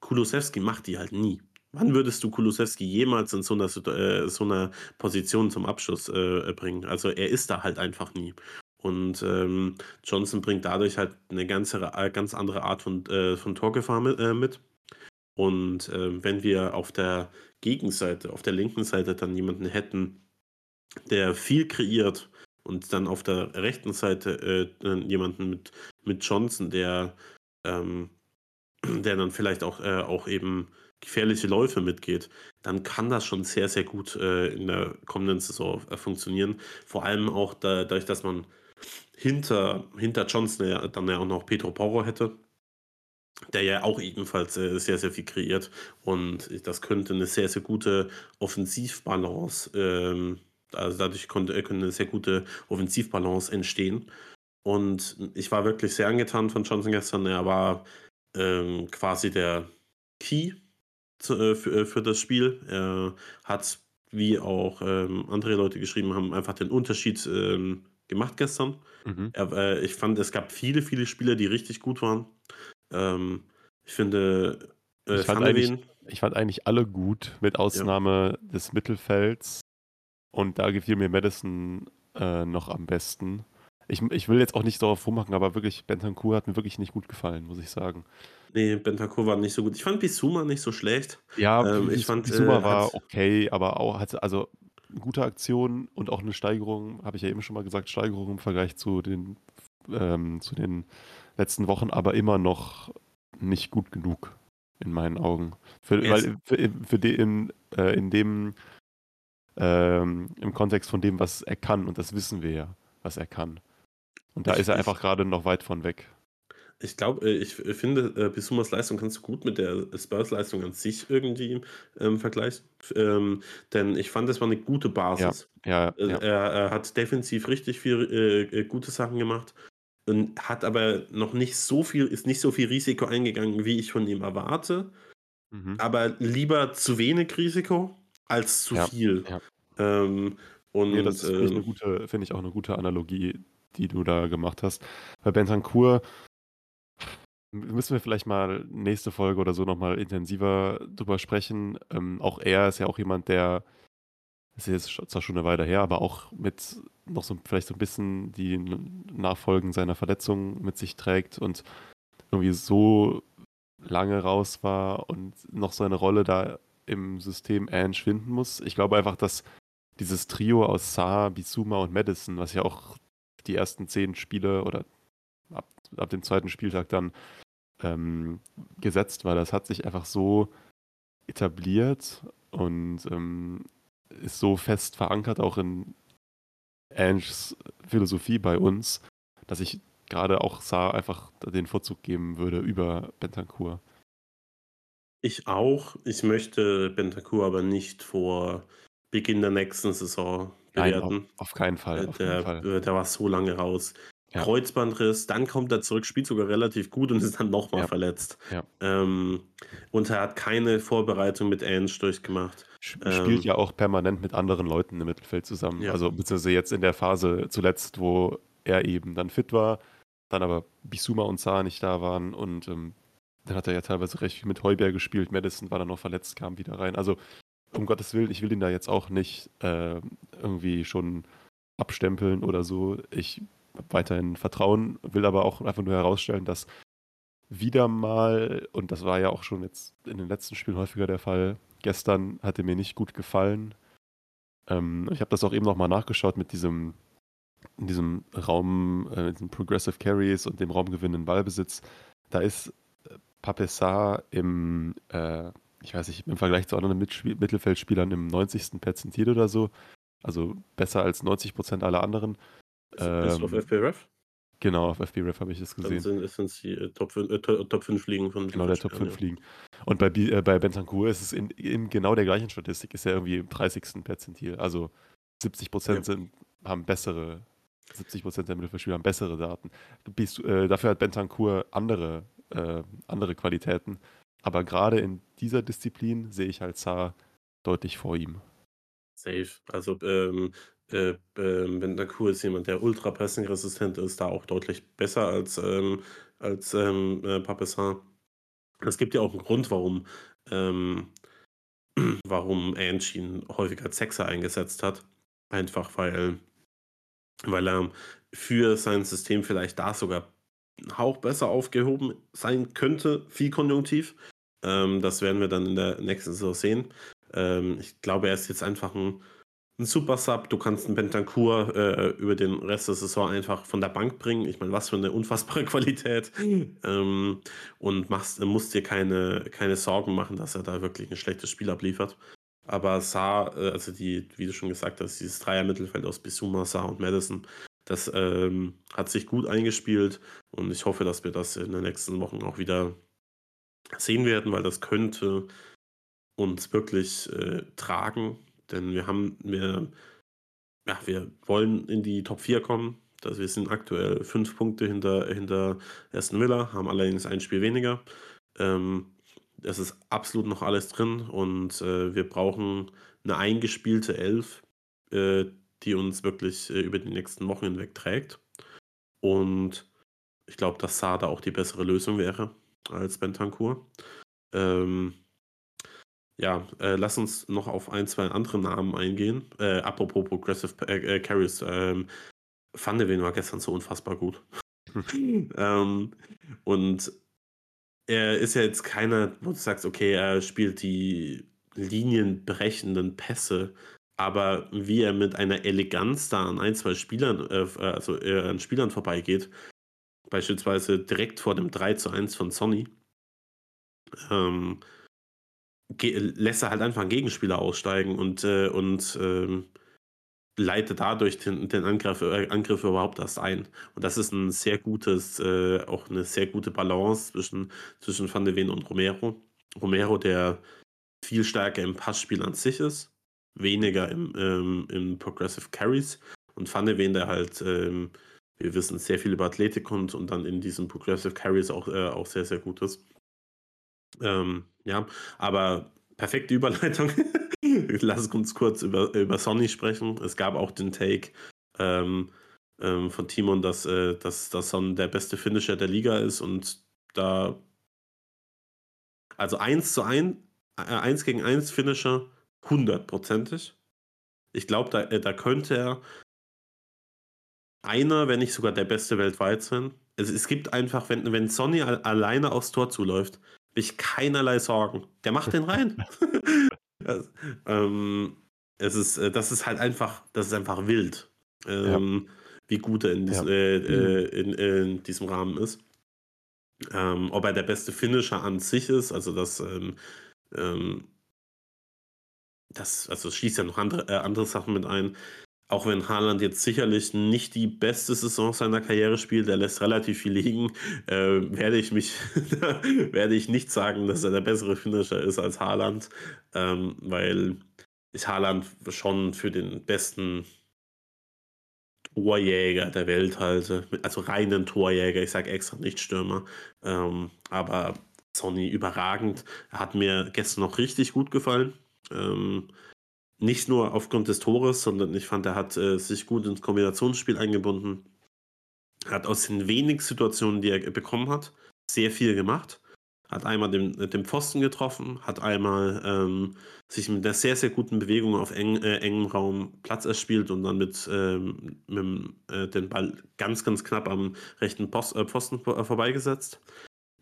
Kulusewski macht die halt nie. Wann würdest du Kulusewski jemals in so einer, so einer Position zum Abschluss bringen? Also er ist da halt einfach nie. Und ähm, Johnson bringt dadurch halt eine ganze, äh, ganz andere Art von, äh, von Torgefahr mit. Äh, mit. Und äh, wenn wir auf der Gegenseite, auf der linken Seite dann jemanden hätten, der viel kreiert und dann auf der rechten Seite äh, jemanden mit, mit Johnson, der, ähm, der dann vielleicht auch, äh, auch eben gefährliche Läufe mitgeht, dann kann das schon sehr, sehr gut in der kommenden Saison funktionieren. Vor allem auch da, dadurch, dass man hinter, hinter Johnson ja dann ja auch noch Pedro Porro hätte, der ja auch ebenfalls äh, sehr, sehr viel kreiert. Und das könnte eine sehr, sehr gute Offensivbalance, ähm, also dadurch konnte, könnte eine sehr gute Offensivbalance entstehen. Und ich war wirklich sehr angetan von Johnson gestern. Er war ähm, quasi der Key zu, äh, für, äh, für das Spiel. Er hat, wie auch ähm, andere Leute geschrieben haben, einfach den Unterschied ähm, gemacht gestern. Mhm. Er, äh, ich fand, es gab viele, viele Spieler, die richtig gut waren. Ähm, ich finde, äh, ich, fand ich, fand eigentlich alle gut, mit Ausnahme ja. des Mittelfelds. Und da gefiel mir Madison äh, noch am besten. Ich, ich will jetzt auch nicht darauf rummachen, aber wirklich, Bentancur hat mir wirklich nicht gut gefallen, muss ich sagen. Nee, Bentancur war nicht so gut. Ich fand Bisuma nicht so schlecht. Ja, ähm, ich fand, Bisuma äh, war okay, aber auch, also gute Aktion und auch eine Steigerung, habe ich ja eben schon mal gesagt, Steigerung im Vergleich zu den, ähm, zu den letzten Wochen, aber immer noch nicht gut genug in meinen Augen. Für, weil für, für in, äh, in dem ähm, im Kontext von dem, was er kann, und das wissen wir ja, was er kann. Und da ist er einfach gerade noch weit von weg. Ich glaube, äh, ich finde, äh, Bisumas Leistung kannst du gut mit der Spurs-Leistung an sich irgendwie ähm, vergleichen. Ähm, denn ich fand, das war eine gute Basis. Ja, ja, ja. Er, er, hat defensiv richtig viel äh, äh, gute Sachen gemacht und hat aber noch nicht so viel, ist nicht so viel Risiko eingegangen, wie ich von ihm erwarte. Mhm. Aber lieber zu wenig Risiko als zu ja, viel. Ja. Ähm, und, nee, das finde ich, ähm, find ich, auch eine gute Analogie, die du da gemacht hast. Bei Bentancur Müssen wir vielleicht mal nächste Folge oder so nochmal intensiver drüber sprechen. Ähm, auch er ist ja auch jemand, der, das ist jetzt zwar schon eine Weile her, aber auch mit noch so vielleicht so ein bisschen die Nachfolgen seiner Verletzung mit sich trägt und irgendwie so lange raus war und noch seine Rolle da im System Ange finden muss. Ich glaube einfach, dass dieses Trio aus Saar, Bisuma und Madison, was ja auch die ersten zehn Spiele oder ab, ab dem zweiten Spieltag dann ähm, gesetzt war. Das hat sich einfach so etabliert und ähm, ist so fest verankert auch in Anges Philosophie bei uns, dass ich gerade auch Saar einfach den Vorzug geben würde über Bentancur. Ich auch. Ich möchte Bentancur aber nicht vor Beginn der nächsten Saison bewerten. Nein, auf, auf, keinen Fall. Auf der, keinen Fall. der war so lange raus. Ja. Kreuzbandriss, dann kommt er zurück, spielt sogar relativ gut und ist dann nochmal ja. verletzt. Ja. Ähm, und er hat keine Vorbereitung mit Ange durchgemacht. Spielt ähm, ja auch permanent mit anderen Leuten im Mittelfeld zusammen. Also beziehungsweise jetzt in der Phase zuletzt, wo er eben dann fit war, dann aber Bisuma und Saar nicht da waren und ähm, dann hat er ja teilweise recht viel mit Heuberg gespielt. Madison war dann noch verletzt, kam wieder rein. Also um Gottes Willen, ich will ihn da jetzt auch nicht äh, irgendwie schon abstempeln oder so. Ich weiterhin Vertrauen, will aber auch einfach nur herausstellen, dass wieder mal, und das war ja auch schon jetzt in den letzten Spielen häufiger der Fall, gestern hatte mir nicht gut gefallen. Ähm, ich habe das auch eben nochmal nachgeschaut mit diesem, in diesem Raum, äh, diesem Progressive Carries und dem raumgewinnenden Ballbesitz. Da ist äh, Papessar im, äh, ich weiß nicht, im Vergleich zu anderen Mitspiel Mittelfeldspielern im 90. Perzentil oder so. Also besser als 90 Prozent aller anderen. Ist ähm, auf FBref? Genau, auf FBref habe ich das gesehen. Dann sind es die äh, Top 5, äh, Top 5 Ligen von Genau, der Top 5 ja. Ligen. Und bei, äh, bei Bentancur ist es in, in, genau der gleichen Statistik, ist ja irgendwie im 30. Perzentil. Also 70 Prozent ja. haben bessere, 70 Prozent der Mittelfeldspieler haben bessere Daten. Bist, äh, dafür hat Bentancur andere, äh, andere Qualitäten. Aber gerade in dieser Disziplin sehe ich halt Saar deutlich vor ihm. Safe. Also ähm, äh, ähm, ist jemand, der ultra pressing-resistent ist, da auch deutlich besser als, ähm, als ähm, äh, Papessin. Es gibt ja auch einen Grund, warum, ähm, warum Ange ihn häufiger als Sechser eingesetzt hat. Einfach weil, weil er für sein System vielleicht da sogar einen Hauch besser aufgehoben sein könnte, viel konjunktiv. Ähm, das werden wir dann in der nächsten Saison sehen. Ähm, ich glaube, er ist jetzt einfach ein ein Super Sub, du kannst einen Bentancur äh, über den Rest der Saison einfach von der Bank bringen. Ich meine, was für eine unfassbare Qualität. Ähm, und machst, musst dir keine, keine Sorgen machen, dass er da wirklich ein schlechtes Spiel abliefert. Aber Saar, äh, also die, wie du schon gesagt hast, dieses Dreier-Mittelfeld aus Bisuma, Saar und Madison, das ähm, hat sich gut eingespielt und ich hoffe, dass wir das in den nächsten Wochen auch wieder sehen werden, weil das könnte uns wirklich äh, tragen denn wir haben, wir, ja, wir wollen in die Top 4 kommen. Also wir sind aktuell fünf Punkte hinter, hinter Aston Villa, haben allerdings ein Spiel weniger. Ähm, es ist absolut noch alles drin und äh, wir brauchen eine eingespielte Elf, äh, die uns wirklich äh, über die nächsten Wochen hinweg trägt. Und ich glaube, dass Sada auch die bessere Lösung wäre als Bentancur. Ähm, ja, äh, lass uns noch auf ein, zwei andere Namen eingehen. Äh, apropos Progressive äh, äh, Carries. Ähm, Van war gestern so unfassbar gut. ähm, und er ist ja jetzt keiner, wo du sagst, okay, er spielt die linienbrechenden Pässe, aber wie er mit einer Eleganz da an ein, zwei Spielern, äh, also äh, an Spielern vorbeigeht, beispielsweise direkt vor dem 3 zu 1 von Sonny, ähm, lässt er halt einfach einen Gegenspieler aussteigen und, äh, und ähm, leitet dadurch den, den Angriff, äh, Angriff überhaupt erst ein. Und das ist ein sehr gutes, äh, auch eine sehr gute Balance zwischen, zwischen Van de Ven und Romero. Romero, der viel stärker im Passspiel an sich ist, weniger im, ähm, im Progressive Carries. Und Van de Ven, der halt, ähm, wir wissen, sehr viel über Athletik und, und dann in diesen Progressive Carries auch, äh, auch sehr, sehr gut ist. Ähm, ja, aber perfekte Überleitung. Lass uns kurz über, über Sony sprechen. Es gab auch den Take ähm, ähm, von Timon, dass, äh, dass, dass Son der beste Finisher der Liga ist und da also 1 zu 1, äh, 1 gegen 1 Finisher hundertprozentig. Ich glaube, da, äh, da könnte er einer, wenn nicht sogar der beste weltweit sein. Es, es gibt einfach, wenn, wenn Sonny alleine aufs Tor zuläuft, ich keinerlei Sorgen. Der macht den rein. das, ähm, es ist, äh, das ist halt einfach, das ist einfach wild. Ähm, ja. wie gut er in, Ja. diesem, äh, äh, in, in diesem Rahmen ist. Ähm, ob er der beste Finisher an sich ist, also das, ähm, ähm, das, also es schließt ja noch andere, äh, andere Sachen mit ein. Auch wenn Haaland jetzt sicherlich nicht die beste Saison seiner Karriere spielt, er lässt relativ viel liegen, äh, werde ich mich, werde ich nicht sagen, dass er der bessere Finisher ist als Haaland, ähm, weil ich Haaland schon für den besten Torjäger der Welt halte, also reinen Torjäger, ich sage extra nicht Stürmer, ähm, aber Sonny überragend. Er hat mir gestern noch richtig gut gefallen. Ähm, nicht nur aufgrund des Tores, sondern ich fand, er hat äh, sich gut ins Kombinationsspiel eingebunden. Hat aus den wenigen Situationen, die er bekommen hat, sehr viel gemacht. Hat einmal den, den Pfosten getroffen, hat einmal ähm, sich mit einer sehr, sehr guten Bewegung auf eng, äh, engem Raum Platz erspielt und dann mit, ähm, mit äh, den Ball ganz, ganz knapp am rechten Post, äh, Pfosten vor, vorbeigesetzt.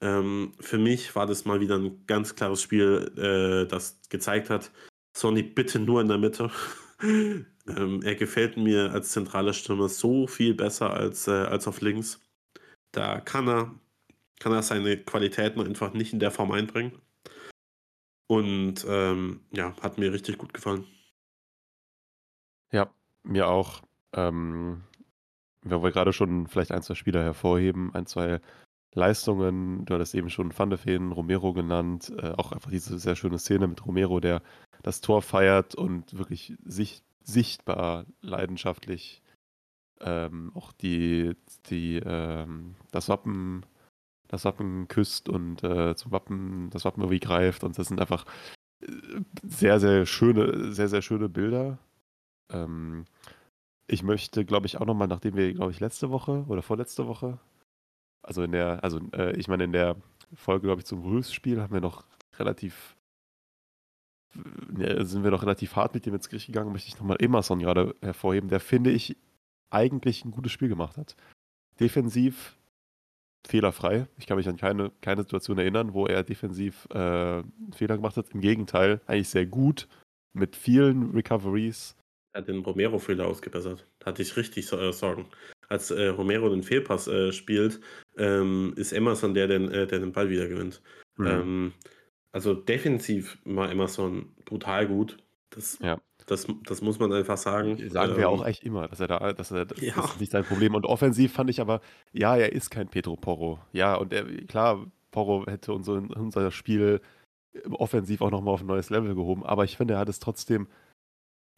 Ähm, für mich war das mal wieder ein ganz klares Spiel, äh, das gezeigt hat, Sonny bitte nur in der Mitte. ähm, er gefällt mir als zentraler Stürmer so viel besser als, äh, als auf links. Da kann er, kann er seine Qualitäten einfach nicht in der Form einbringen. Und ähm, ja, hat mir richtig gut gefallen. Ja, mir auch. Ähm, wir gerade schon vielleicht ein, zwei Spieler hervorheben, ein, zwei Leistungen, du hattest eben schon Van de Ven, Romero genannt, äh, auch einfach diese sehr schöne Szene mit Romero, der das Tor feiert und wirklich sicht, sichtbar leidenschaftlich ähm, auch die, die ähm, das Wappen das Wappen küsst und äh, zum Wappen das Wappen irgendwie greift und das sind einfach äh, sehr sehr schöne sehr sehr schöne Bilder. Ähm, ich möchte, glaube ich, auch nochmal, nachdem wir, glaube ich, letzte Woche oder vorletzte Woche, also in der, also äh, ich meine, in der Folge, glaube ich, zum Wolves-Spiel haben wir noch relativ, äh, sind wir noch relativ hart mit dem ins Gericht gegangen, möchte ich nochmal Emerson gerade hervorheben, der, finde ich, eigentlich ein gutes Spiel gemacht hat. Defensiv fehlerfrei. Ich kann mich an keine, keine Situation erinnern, wo er defensiv äh, einen Fehler gemacht hat. Im Gegenteil, eigentlich sehr gut, mit vielen Recoveries. Er hat den Romero-Fehler ausgebessert. Hatte ich richtig äh, Sorgen. Als äh, Romero den Fehlpass äh, spielt, ähm, ist Emerson der, den, äh, der den Ball wieder gewinnt. Mhm. Ähm, also defensiv war Emerson brutal gut. Das, Ja. das, das muss man einfach sagen. Sagen wir Ähm, auch echt immer, dass er da, dass er, das Ja. ist nicht sein Problem. Und offensiv fand ich aber, ja, er ist kein Pedro Porro. Ja, und er, klar, Porro hätte unser, unser Spiel offensiv auch nochmal auf ein neues Level gehoben. Aber ich finde, er hat es trotzdem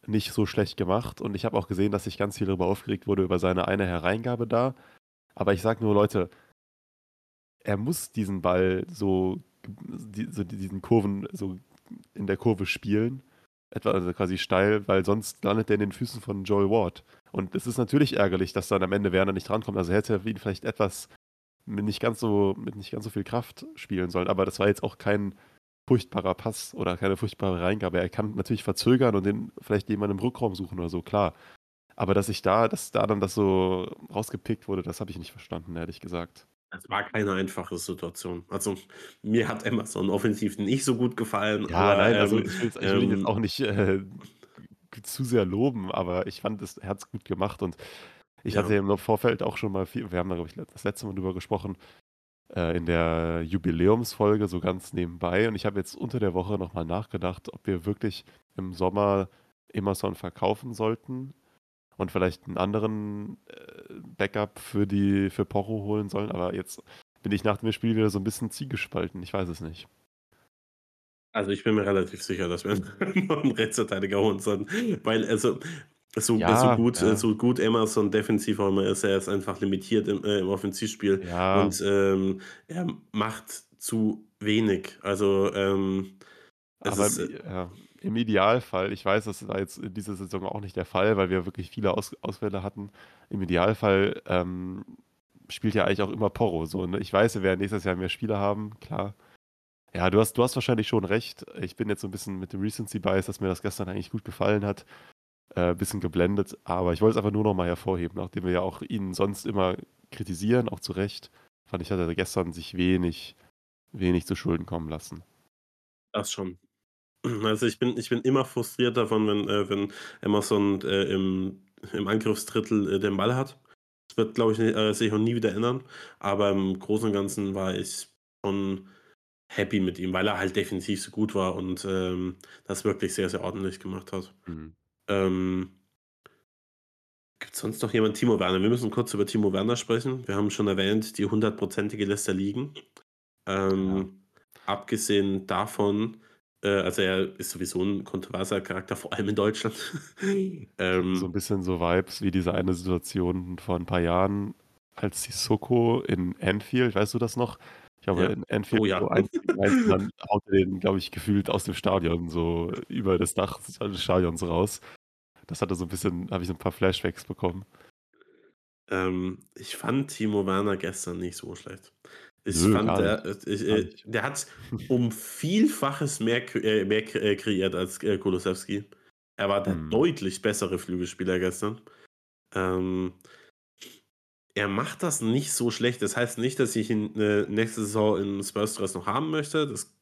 nicht so schlecht gemacht. Und ich habe auch gesehen, dass sich ganz viel darüber aufgeregt wurde, über seine eine Hereingabe da. Aber ich sage nur, Leute, er muss diesen Ball so, so diesen Kurven, so in der Kurve spielen. Etwa also quasi steil, weil sonst landet er in den Füßen von Joel Ward. Und es ist natürlich ärgerlich, dass dann am Ende Werner nicht drankommt. Also hätte er ihn vielleicht etwas mit nicht ganz so, mit nicht ganz so viel Kraft spielen sollen. Aber das war jetzt auch kein furchtbarer Pass oder keine furchtbare Reingabe. Er kann natürlich verzögern und den vielleicht jemanden im Rückraum suchen oder so, klar. Aber dass ich da, dass da dann das so rausgepickt wurde, das habe ich nicht verstanden, ehrlich gesagt. Es war keine einfache Situation. Also mir hat Emerson offensiv nicht so gut gefallen. Ja, aber, nein, also ähm, ich will ihn jetzt ähm, auch nicht äh, zu sehr loben, aber ich fand, es, er hat es gut gemacht und ich Ja. hatte im Vorfeld auch schon mal viel, wir haben da, glaube ich, das letzte Mal drüber gesprochen, äh, in der Jubiläumsfolge so ganz nebenbei und ich habe jetzt unter der Woche nochmal nachgedacht, ob wir wirklich im Sommer Emerson verkaufen sollten und vielleicht einen anderen äh, Backup für die für Porro holen sollen, aber jetzt bin ich nach dem Spiel wieder so ein bisschen ziegespalten, ich weiß es nicht. Also ich bin mir relativ sicher, dass wir einen Rechtsverteidiger holen sollten. Weil also so, Ja, so, gut, ja. so gut Emerson defensiv auch immer ist, er ist einfach limitiert im, äh, im Offensivspiel. Ja, Und ähm, er macht zu wenig. Also ähm, aber ist, im, äh, im Idealfall, ich weiß, das war jetzt in dieser Saison auch nicht der Fall, weil wir wirklich viele Aus Ausfälle hatten. Im Idealfall ähm, spielt ja eigentlich auch immer Porro. So, ne? Ich weiß, wir werden nächstes Jahr mehr Spieler haben, klar. Ja, du hast, du hast wahrscheinlich schon recht. Ich bin jetzt so ein bisschen mit dem Recency Bias, dass mir das gestern eigentlich gut gefallen hat. Äh, bisschen geblendet, aber ich wollte es einfach nur noch mal hervorheben, nachdem wir ja auch ihn sonst immer kritisieren, auch zu Recht. Fand ich, hat er gestern sich wenig, wenig zu Schulden kommen lassen. das schon. Also ich bin, ich bin immer frustriert davon, wenn, äh, wenn Emerson äh, im, im Angriffsdrittel äh, den Ball hat. Das wird, glaube ich, äh, sich auch nie wieder ändern. Aber im Großen und Ganzen war ich schon happy mit ihm, weil er halt definitiv so gut war und ähm, das wirklich sehr, sehr ordentlich gemacht hat. Mhm. Ähm, Gibt es sonst noch jemanden? Timo Werner. Wir müssen kurz über Timo Werner sprechen. Wir haben schon erwähnt, die hundertprozentige lässt er liegen. Ähm, ja. Abgesehen davon, äh, also er ist sowieso ein kontroverser Charakter, vor allem in Deutschland. ähm, so ein bisschen so Vibes wie diese eine Situation vor ein paar Jahren, als die Soko in Anfield, weißt du das noch? Ich glaube, ja. in Anfield oh, ja. so eins eins, dann haut er den, glaube ich, gefühlt aus dem Stadion so über das Dach des Stadions raus. Das hatte so ein bisschen, habe ich so ein paar Flashbacks bekommen. Ähm, ich fand Timo Werner gestern nicht so schlecht. Ich Nö, fand, der, ich, äh, der hat um Vielfaches mehr, äh, mehr äh, kreiert als äh, Kolosewski. Er war der hm. deutlich bessere Flügelspieler gestern. Ähm, er macht das nicht so schlecht. Das heißt nicht, dass ich ihn äh, nächste Saison im Spurs-Dress noch haben möchte. Das,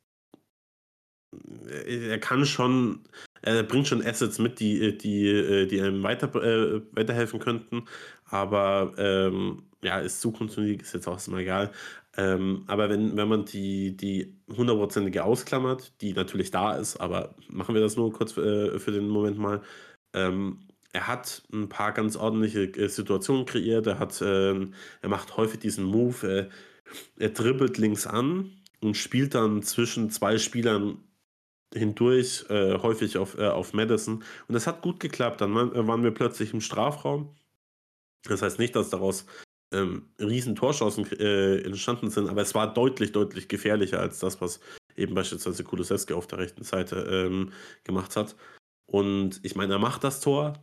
äh, er kann schon, er bringt schon Assets mit, die, äh, die, die einem weiter, äh, weiterhelfen könnten. Aber ähm, ja, ist Zukunftsmusik, ist jetzt auch erstmal egal. Ähm, aber wenn, wenn man die, die hundertprozentige ausklammert, die natürlich da ist, aber machen wir das nur kurz äh, für den Moment mal. Ähm, er hat ein paar ganz ordentliche äh, Situationen kreiert. Er, hat, äh, er macht häufig diesen Move. Äh, er dribbelt links an und spielt dann zwischen zwei Spielern hindurch, äh, häufig auf, auf Madison. Und das hat gut geklappt. Dann waren wir plötzlich im Strafraum. Das heißt nicht, dass daraus ähm, riesen Torschancen äh, entstanden sind, aber es war deutlich, deutlich gefährlicher als das, was eben beispielsweise Kulusewski auf der rechten Seite ähm, gemacht hat. Und ich meine, er macht das Tor,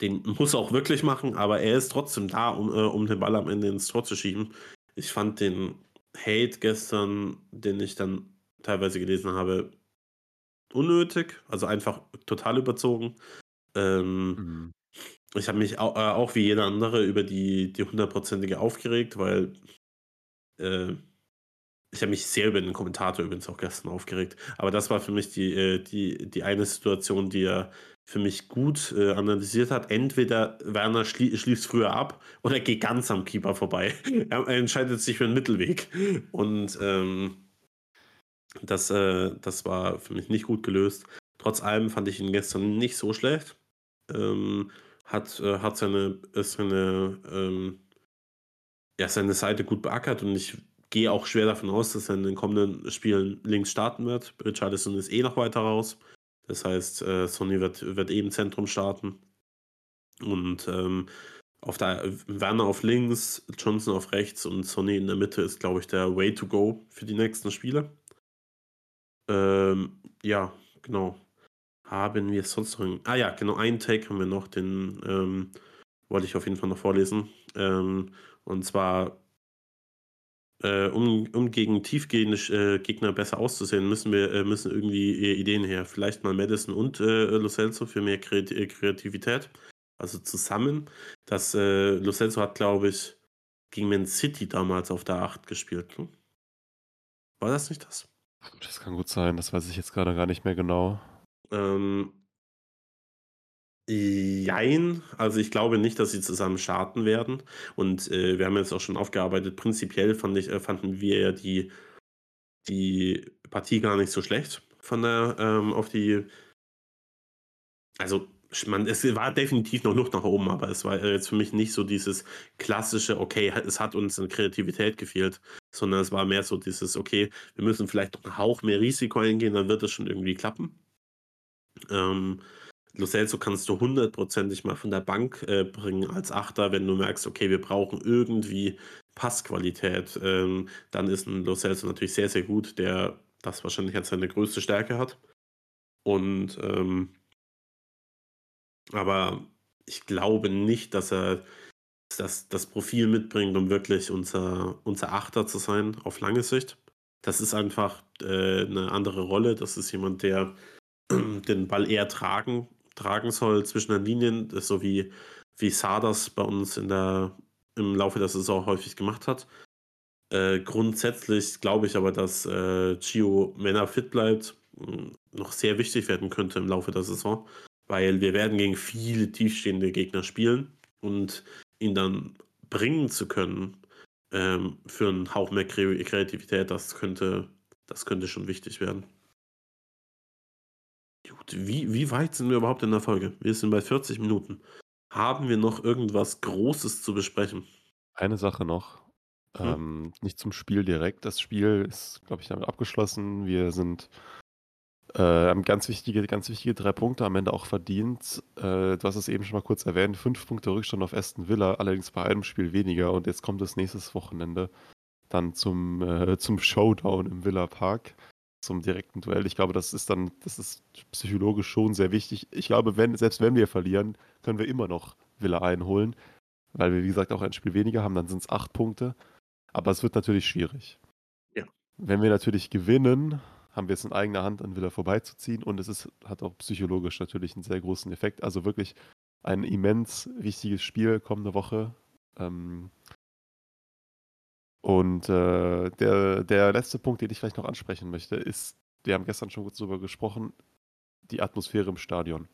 den muss er auch wirklich machen, aber er ist trotzdem da, um, äh, um den Ball am Ende ins Tor zu schieben. Ich fand den Hate gestern, den ich dann teilweise gelesen habe, unnötig, also einfach total überzogen. Ähm, mhm. Ich habe mich auch, äh, auch, wie jeder andere über die, die hundertprozentige aufgeregt, weil äh, ich habe mich sehr über den Kommentator übrigens auch gestern aufgeregt. Aber das war für mich die, äh, die, die eine Situation, die er für mich gut äh, analysiert hat. Entweder Werner schlie schließt früher ab oder geht ganz am Keeper vorbei. er entscheidet sich für einen Mittelweg. Und ähm, das, äh, das war für mich nicht gut gelöst. Trotz allem fand ich ihn gestern nicht so schlecht. Ähm, hat, äh, hat seine, seine, ähm, ja, seine Seite gut beackert und ich gehe auch schwer davon aus, dass er in den kommenden Spielen links starten wird. Richardson ist eh noch weiter raus. Das heißt, äh, Sony wird, wird eben Zentrum starten. Und ähm, auf der Werner auf links, Johnson auf rechts und Sony in der Mitte ist, glaube ich, der Way to go für die nächsten Spiele. Ähm, ja, genau. Haben wir sonst noch. Einen, ah ja, genau, einen Take haben wir noch, den ähm, wollte ich auf jeden Fall noch vorlesen. Ähm, und zwar äh, um, um gegen tiefgehende äh, Gegner besser auszusehen, müssen wir äh, müssen irgendwie äh, Ideen her. Vielleicht mal Madison und äh, Lo Celso für mehr äh, Kreativität. Also zusammen. Das äh, Lo Celso hat, glaube ich, gegen Man City damals auf der 8 gespielt. Ne? War das nicht das? Das kann gut sein, das weiß ich jetzt gerade gar nicht mehr genau. Ähm, Jein, also ich glaube nicht, dass sie zusammen starten werden. Und äh, wir haben jetzt auch schon aufgearbeitet, prinzipiell fand ich, äh, fanden wir ja die, die Partie gar nicht so schlecht von der ähm, auf die. Also, man, es war definitiv noch Luft nach oben, aber es war jetzt für mich nicht so dieses klassische, okay, es hat uns an Kreativität gefehlt, sondern es war mehr so dieses, okay, wir müssen vielleicht noch einen Hauch mehr Risiko eingehen, dann wird es schon irgendwie klappen. Ähm, Lo Celso kannst du hundertprozentig mal von der Bank äh, bringen als Achter, wenn du merkst, okay, wir brauchen irgendwie Passqualität. Ähm, dann ist ein Lo Celso natürlich sehr, sehr gut, der das wahrscheinlich als seine größte Stärke hat. Und ähm, aber ich glaube nicht, dass er das, das Profil mitbringt, um wirklich unser, unser Achter zu sein auf lange Sicht. Das ist einfach äh, eine andere Rolle. Das ist jemand, der den Ball eher tragen tragen soll zwischen den Linien, so wie, wie Sardas bei uns in der, im Laufe der Saison häufig gemacht hat. Äh, grundsätzlich glaube ich aber, dass äh, Gio Männer fit bleibt, noch sehr wichtig werden könnte im Laufe der Saison, weil wir werden gegen viele tiefstehende Gegner spielen und ihn dann bringen zu können ähm, für einen Hauch mehr Kreativität, das könnte, das könnte schon wichtig werden. Gut, wie, wie weit sind wir überhaupt in der Folge? Wir sind bei 40 Minuten. Haben wir noch irgendwas Großes zu besprechen? Eine Sache noch. Hm? Ähm, nicht zum Spiel direkt. Das Spiel ist, glaube ich, damit abgeschlossen. Wir sind äh, haben ganz wichtige, ganz wichtige drei Punkte am Ende auch verdient. Äh, du hast es eben schon mal kurz erwähnt. Fünf Punkte Rückstand auf Aston Villa, allerdings bei einem Spiel weniger. Und jetzt kommt das nächstes Wochenende dann zum, äh, zum Showdown im Villa Park zum direkten Duell. Ich glaube, das ist dann, das ist psychologisch schon sehr wichtig. Ich glaube, wenn, selbst wenn wir verlieren, können wir immer noch Villa einholen, weil wir, wie gesagt, auch ein Spiel weniger haben, dann sind es acht Punkte. Aber es wird natürlich schwierig. Ja. Wenn wir natürlich gewinnen, haben wir es in eigener Hand, an Villa vorbeizuziehen und es ist, hat auch psychologisch natürlich einen sehr großen Effekt. Also wirklich ein immens wichtiges Spiel kommende Woche. Ähm, und äh, der, der letzte Punkt, den ich vielleicht noch ansprechen möchte, ist, wir haben gestern schon kurz darüber gesprochen, die Atmosphäre im Stadion.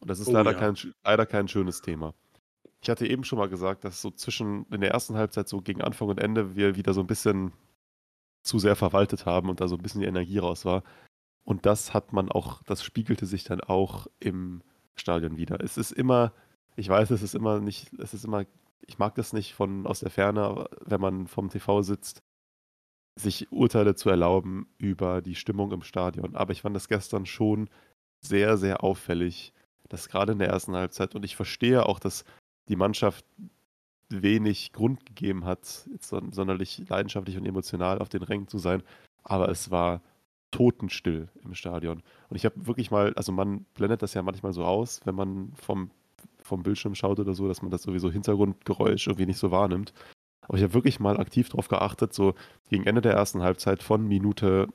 Und das ist oh, leider, ja. kein, leider kein schönes Thema. Ich hatte eben schon mal gesagt, dass so zwischen in der ersten Halbzeit, so gegen Anfang und Ende, wir wieder so ein bisschen zu sehr verwaltet haben und da so ein bisschen die Energie raus war. Und das hat man auch, das spiegelte sich dann auch im Stadion wieder. Es ist immer, ich weiß, es ist immer nicht, es ist immer ich mag das nicht von aus der Ferne, wenn man vom TV sitzt, sich Urteile zu erlauben über die Stimmung im Stadion. Aber ich fand das gestern schon sehr, sehr auffällig, dass gerade in der ersten Halbzeit, und ich verstehe auch, dass die Mannschaft wenig Grund gegeben hat, sonderlich leidenschaftlich und emotional auf den Rängen zu sein, aber es war totenstill im Stadion. Und ich habe wirklich mal, also man blendet das ja manchmal so aus, wenn man vom vom Bildschirm schaut oder so, dass man das sowieso Hintergrundgeräusch irgendwie nicht so wahrnimmt. Aber ich habe wirklich mal aktiv darauf geachtet, so gegen Ende der ersten Halbzeit von Minute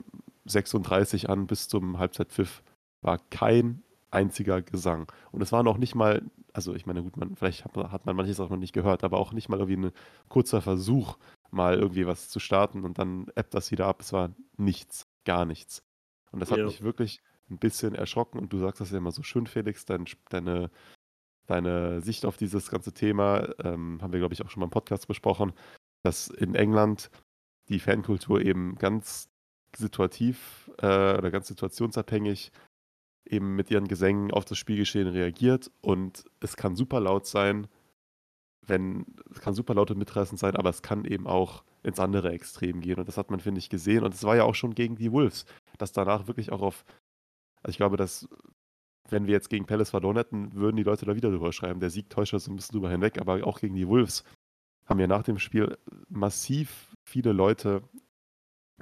36 an bis zum Halbzeitpfiff war kein einziger Gesang. Und es waren auch nicht mal, also ich meine, gut, man, vielleicht hat, hat man manches auch noch nicht gehört, aber auch nicht mal irgendwie ein kurzer Versuch, mal irgendwie was zu starten und dann ebbt das wieder ab. Es war nichts, gar nichts. Und das hat ja. mich wirklich ein bisschen erschrocken. Und du sagst das ja immer so schön, Felix, dein, deine deine Sicht auf dieses ganze Thema, ähm, haben wir, glaube ich, auch schon mal im Podcast besprochen, dass in England die Fankultur eben ganz situativ äh, oder ganz situationsabhängig eben mit ihren Gesängen auf das Spielgeschehen reagiert. Und es kann super laut sein, wenn, es kann super laut und mitreißend sein, aber es kann eben auch ins andere Extrem gehen. Und das hat man, finde ich, gesehen. Und es war ja auch schon gegen die Wolves, dass danach wirklich auch auf, also ich glaube, dass wenn wir jetzt gegen Palace verloren hätten, würden die Leute da wieder drüber schreiben. Der Sieg täuscht uns ein bisschen drüber hinweg, aber auch gegen die Wolves haben wir nach dem Spiel massiv viele Leute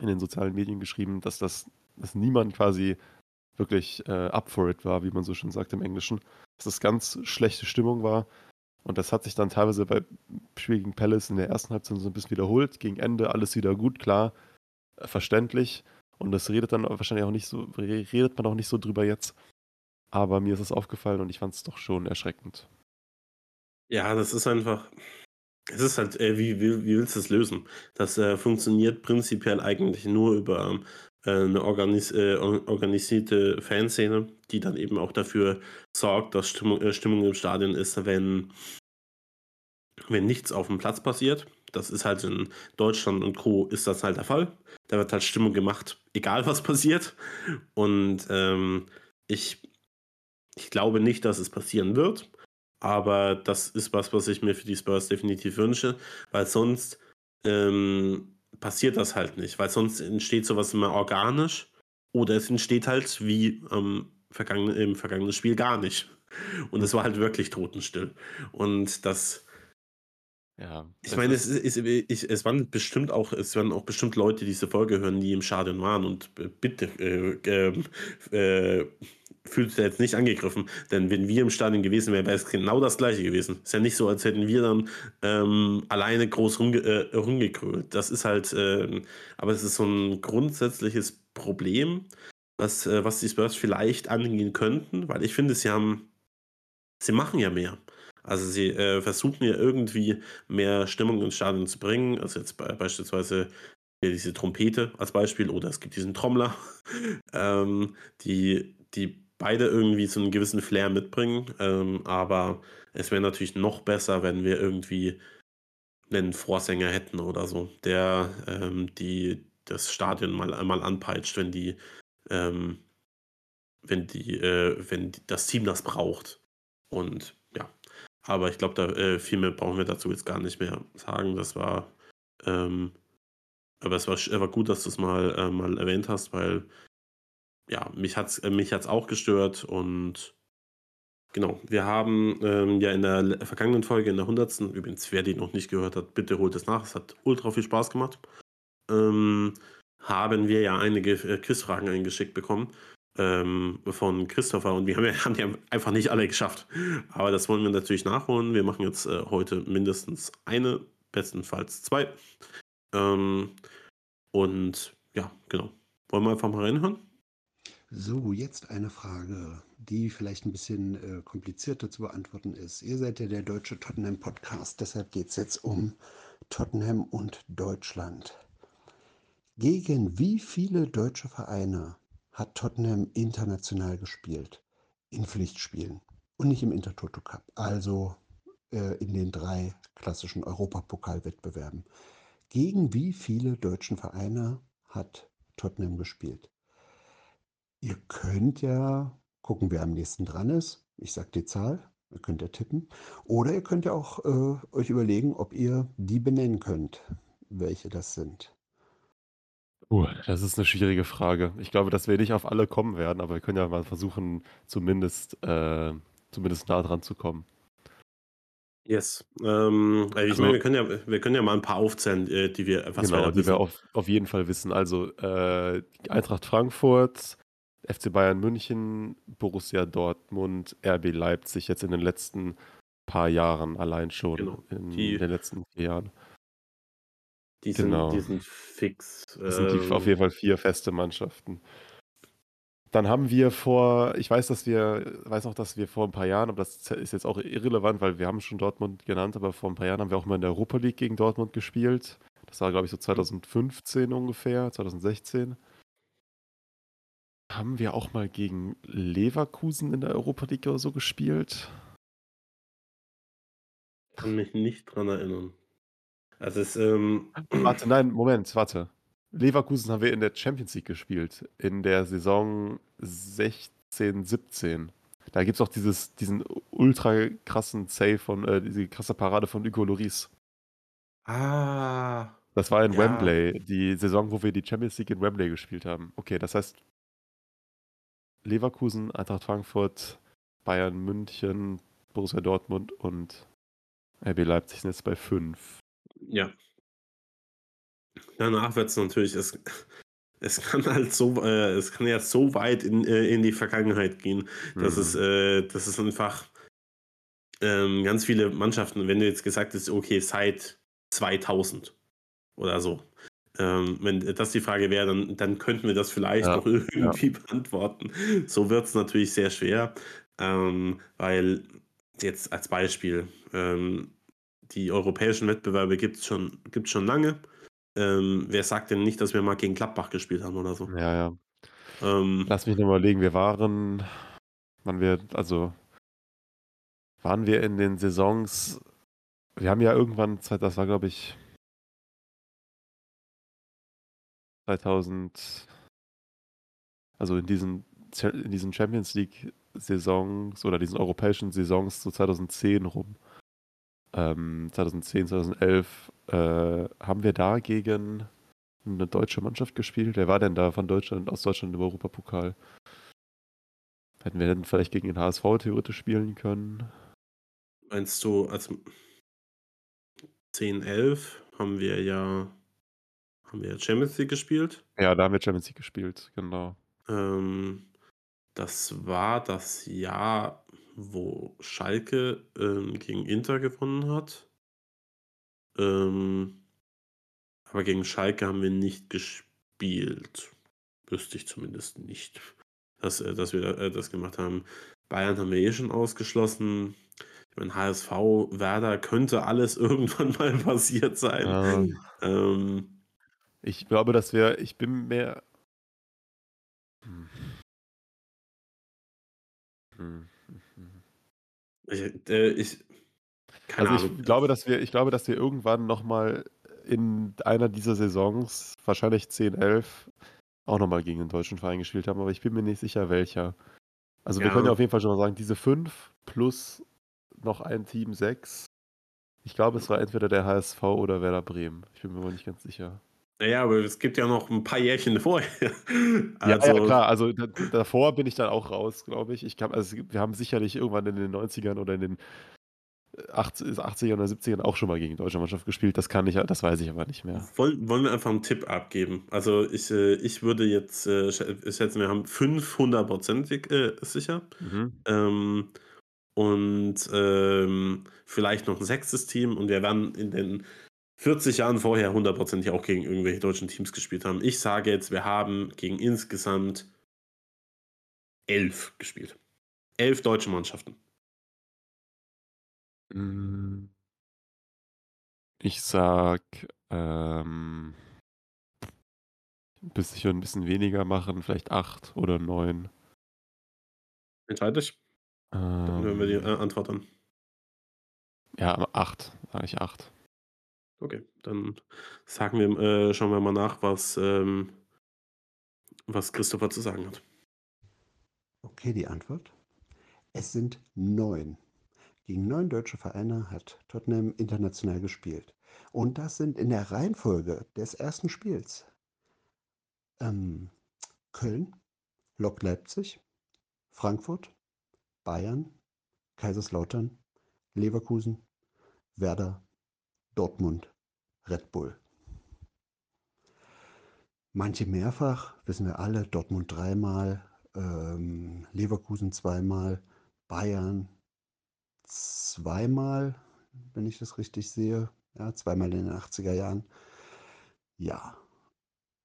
in den sozialen Medien geschrieben, dass das, dass niemand quasi wirklich äh, up for it war, wie man so schön sagt im Englischen. Dass das ganz schlechte Stimmung war. Und das hat sich dann teilweise bei Spiel gegen Palace in der ersten Halbzeit so ein bisschen wiederholt. Gegen Ende alles wieder gut, klar, verständlich. Und das redet dann wahrscheinlich auch nicht so, redet man auch nicht so drüber jetzt. Aber mir ist es aufgefallen und ich fand es doch schon erschreckend. Ja, das ist einfach. Es ist halt, äh, wie, wie, wie willst du es lösen? Das äh, funktioniert prinzipiell eigentlich nur über äh, eine organis äh, organisierte Fanszene, die dann eben auch dafür sorgt, dass Stimmung, äh, Stimmung im Stadion ist, wenn, wenn nichts auf dem Platz passiert. Das ist halt in Deutschland und Co. ist das halt der Fall. Da wird halt Stimmung gemacht, egal was passiert. Und ähm, ich ich glaube nicht, dass es passieren wird, aber das ist was, was ich mir für die Spurs definitiv wünsche, weil sonst ähm, passiert das halt nicht, weil sonst entsteht sowas immer organisch oder es entsteht halt wie ähm, vergangene, im vergangenen Spiel gar nicht. Und es war halt wirklich totenstill. Und das. Ja. Ich meine, es, ist, ich, es waren bestimmt auch, es werden auch bestimmt Leute diese Folge hören, die im Stadion waren und bitte äh, ähm, äh, fühlt sich jetzt nicht angegriffen. Denn wenn wir im Stadion gewesen wären, wäre es genau das gleiche gewesen. Ist ja nicht so, als hätten wir dann ähm, alleine groß rumge äh, rumgekrölt. Das ist halt, äh, aber es ist so ein grundsätzliches Problem, was, äh, was die Spurs vielleicht angehen könnten, weil ich finde, sie haben, sie machen ja mehr. Also sie äh, versuchen ja irgendwie mehr Stimmung ins Stadion zu bringen. Also jetzt be beispielsweise diese Trompete als Beispiel oder es gibt diesen Trommler, ähm, die, die beide irgendwie so einen gewissen Flair mitbringen. Ähm, aber es wäre natürlich noch besser, wenn wir irgendwie einen Vorsänger hätten oder so, der ähm, die das Stadion mal einmal anpeitscht, wenn die ähm, wenn die äh, wenn das Team das braucht. Und ja, aber ich glaube, da äh, viel mehr brauchen wir dazu jetzt gar nicht mehr sagen. Das war ähm, aber es war, war gut, dass du es mal, äh, mal erwähnt hast, weil ja, mich hat es äh, mich hat's auch gestört und genau, wir haben ähm, ja in der vergangenen Folge, in der 100. Übrigens, wer die noch nicht gehört hat, bitte holt es nach. Es hat ultra viel Spaß gemacht. Ähm, haben wir ja einige äh, Quizfragen eingeschickt bekommen ähm, von Christopher und wir haben, haben die einfach nicht alle geschafft. Aber das wollen wir natürlich nachholen. Wir machen jetzt äh, heute mindestens eine, bestenfalls zwei. Ähm, und ja, genau. Wollen wir einfach mal reinhören? So, jetzt eine Frage, die vielleicht ein bisschen äh, komplizierter zu beantworten ist. Ihr seid ja der deutsche Tottenham Podcast, deshalb geht es jetzt um Tottenham und Deutschland. Gegen wie viele deutsche Vereine hat Tottenham international gespielt? In Pflichtspielen und nicht im Intertoto Cup, also äh, in den drei klassischen Europapokalwettbewerben. Gegen wie viele deutschen Vereine hat Tottenham gespielt? Ihr könnt ja gucken, wer am nächsten dran ist. Ich sage die Zahl, ihr könnt ja tippen. Oder ihr könnt ja auch äh, euch überlegen, ob ihr die benennen könnt, welche das sind. Uh, das ist eine schwierige Frage. Ich glaube, dass wir nicht auf alle kommen werden, aber wir können ja mal versuchen, zumindest, äh, zumindest nah dran zu kommen. Yes. Ähm, ich also, meine, wir können, ja, wir können ja mal ein paar aufzählen, äh, die wir, was genau, wir die wir auf, auf jeden Fall wissen. Also äh, Eintracht Frankfurt, FC Bayern München, Borussia Dortmund, RB Leipzig jetzt in den letzten paar Jahren allein schon. Genau. In die, den letzten vier Jahren. Die sind, genau. die sind fix. Das sind die, auf ähm jeden Fall vier feste Mannschaften. Dann haben wir vor, ich weiß, dass wir, weiß auch, dass wir vor ein paar Jahren, aber das ist jetzt auch irrelevant, weil wir haben schon Dortmund genannt, aber vor ein paar Jahren haben wir auch mal in der Europa League gegen Dortmund gespielt. Das war, glaube ich, so 2015 ungefähr, 2016. Haben wir auch mal gegen Leverkusen in der Europa League oder so gespielt? Kann mich nicht dran erinnern. Also es, ähm... Warte, nein, Moment, warte. Leverkusen haben wir in der Champions League gespielt, in der Saison 16, 17. Da gibt es auch dieses, diesen ultra krassen Save von, äh, diese krasse Parade von Hugo Loris. Ah. Das war in ja. Wembley, die Saison, wo wir die Champions League in Wembley gespielt haben. Okay, das heißt Leverkusen, Eintracht Frankfurt, Bayern München, Borussia Dortmund und RB Leipzig sind jetzt bei fünf. Ja. Danach wird es natürlich, es, es kann halt so, äh, es kann ja so weit in, äh, in die Vergangenheit gehen, dass mhm. es, äh, dass es einfach ähm, ganz viele Mannschaften, wenn du jetzt gesagt hast, okay, seit 2000 oder so, ähm, wenn das die Frage wäre, dann, dann könnten wir das vielleicht ja, noch irgendwie ja. beantworten. So wird es natürlich sehr schwer, ähm, weil jetzt als Beispiel, ähm, die europäischen Wettbewerbe gibt es schon, gibt's schon lange. Ähm, wer sagt denn nicht, dass wir mal gegen Gladbach gespielt haben oder so? Ja, ja. Ähm, Lass mich nochmal überlegen, wir waren, waren wir, also, waren wir in den Saisons, wir haben ja irgendwann, das war glaube ich 2000, also in diesen, in diesen Champions League Saisons oder diesen europäischen Saisons so 2010 rum, ähm, 2010, 2011, äh, haben wir da gegen eine deutsche Mannschaft gespielt? Wer war denn da von Deutschland, aus Deutschland im Europapokal? Hätten wir denn vielleicht gegen den HSV theoretisch spielen können? Meinst du, als 10, 11 haben wir ja haben wir Champions League gespielt? Ja, da haben wir Champions League gespielt, genau. Ähm, das war das Jahr, wo Schalke ähm, gegen Inter gewonnen hat. Ähm, aber gegen Schalke haben wir nicht gespielt. Wüsste ich zumindest nicht, dass, äh, dass wir äh, das gemacht haben. Bayern haben wir eh schon ausgeschlossen. Ich meine, HSV, Werder könnte alles irgendwann mal passiert sein. Ähm, ähm, ich glaube, dass wir, ich bin mehr. Hm. Hm. Ich, äh, ich Keine Also, Ahnung. ich glaube, dass wir ich glaube, dass wir irgendwann noch mal in einer dieser Saisons, wahrscheinlich 10, 11, auch noch mal gegen 'nen deutschen Verein gespielt haben, aber ich bin mir nicht sicher, welcher. Also, wir können ja Ja. auf jeden Fall schon mal sagen, diese 5 plus noch ein Team 6. Ich glaube, es war entweder der HSV oder Werder Bremen. Ich bin mir aber nicht ganz sicher. Na ja, aber es gibt ja noch 'n paar Jährchen vorher. Ja, ja, Also klar. Also, da davor bin ich dann auch raus, glaube ich. Ich glaube, also, wir haben sicherlich irgendwann in den 90ern oder in den, äh, achtz 80ern oder 70ern auch schon mal gegen deutsche Mannschaft gespielt. Das kann ich das weiß ich aber nicht mehr. Wollen wollen wir einfach 'n Tipp abgeben? Also, ich, äh ich würde jetzt, äh, schä schätzen, wir haben 5 hundertprozentig, äh, sicher. Mhm. Ähm, und, ähm, vielleicht noch 'n 6. Team und wir werden in den 40 Jahren vorher hundertprozentig auch gegen irgendwelche deutschen Teams gespielt haben. Ich sage jetzt, wir haben gegen insgesamt 11 gespielt. 11 deutsche Mannschaften. Hm. Ich sage, ähm müsste ich 'n bisschen weniger machen, vielleicht 8 oder 9. Entscheide dich. Dann hören wir die, Ähm äh, Antwort an. Ja, 8, sage ich 8. Okay, dann sagen wir äh, schauen wir mal nach, was, ähm was Christopher zu sagen hat. Okay, die Antwort? Es sind 9. Gegen 9 deutsche Vereine hat Tottenham international gespielt. Und das sind in der Reihenfolge des 1. Spiels ähm, Köln, Lok Leipzig, Frankfurt, Bayern, Kaiserslautern, Leverkusen, Werder, Dortmund, Red Bull. Manche mehrfach, wissen wir alle, Dortmund dreimal, ähm, Leverkusen zweimal, Bayern zweimal, wenn ich das richtig sehe. Ja, zweimal in den 80er Jahren. Ja.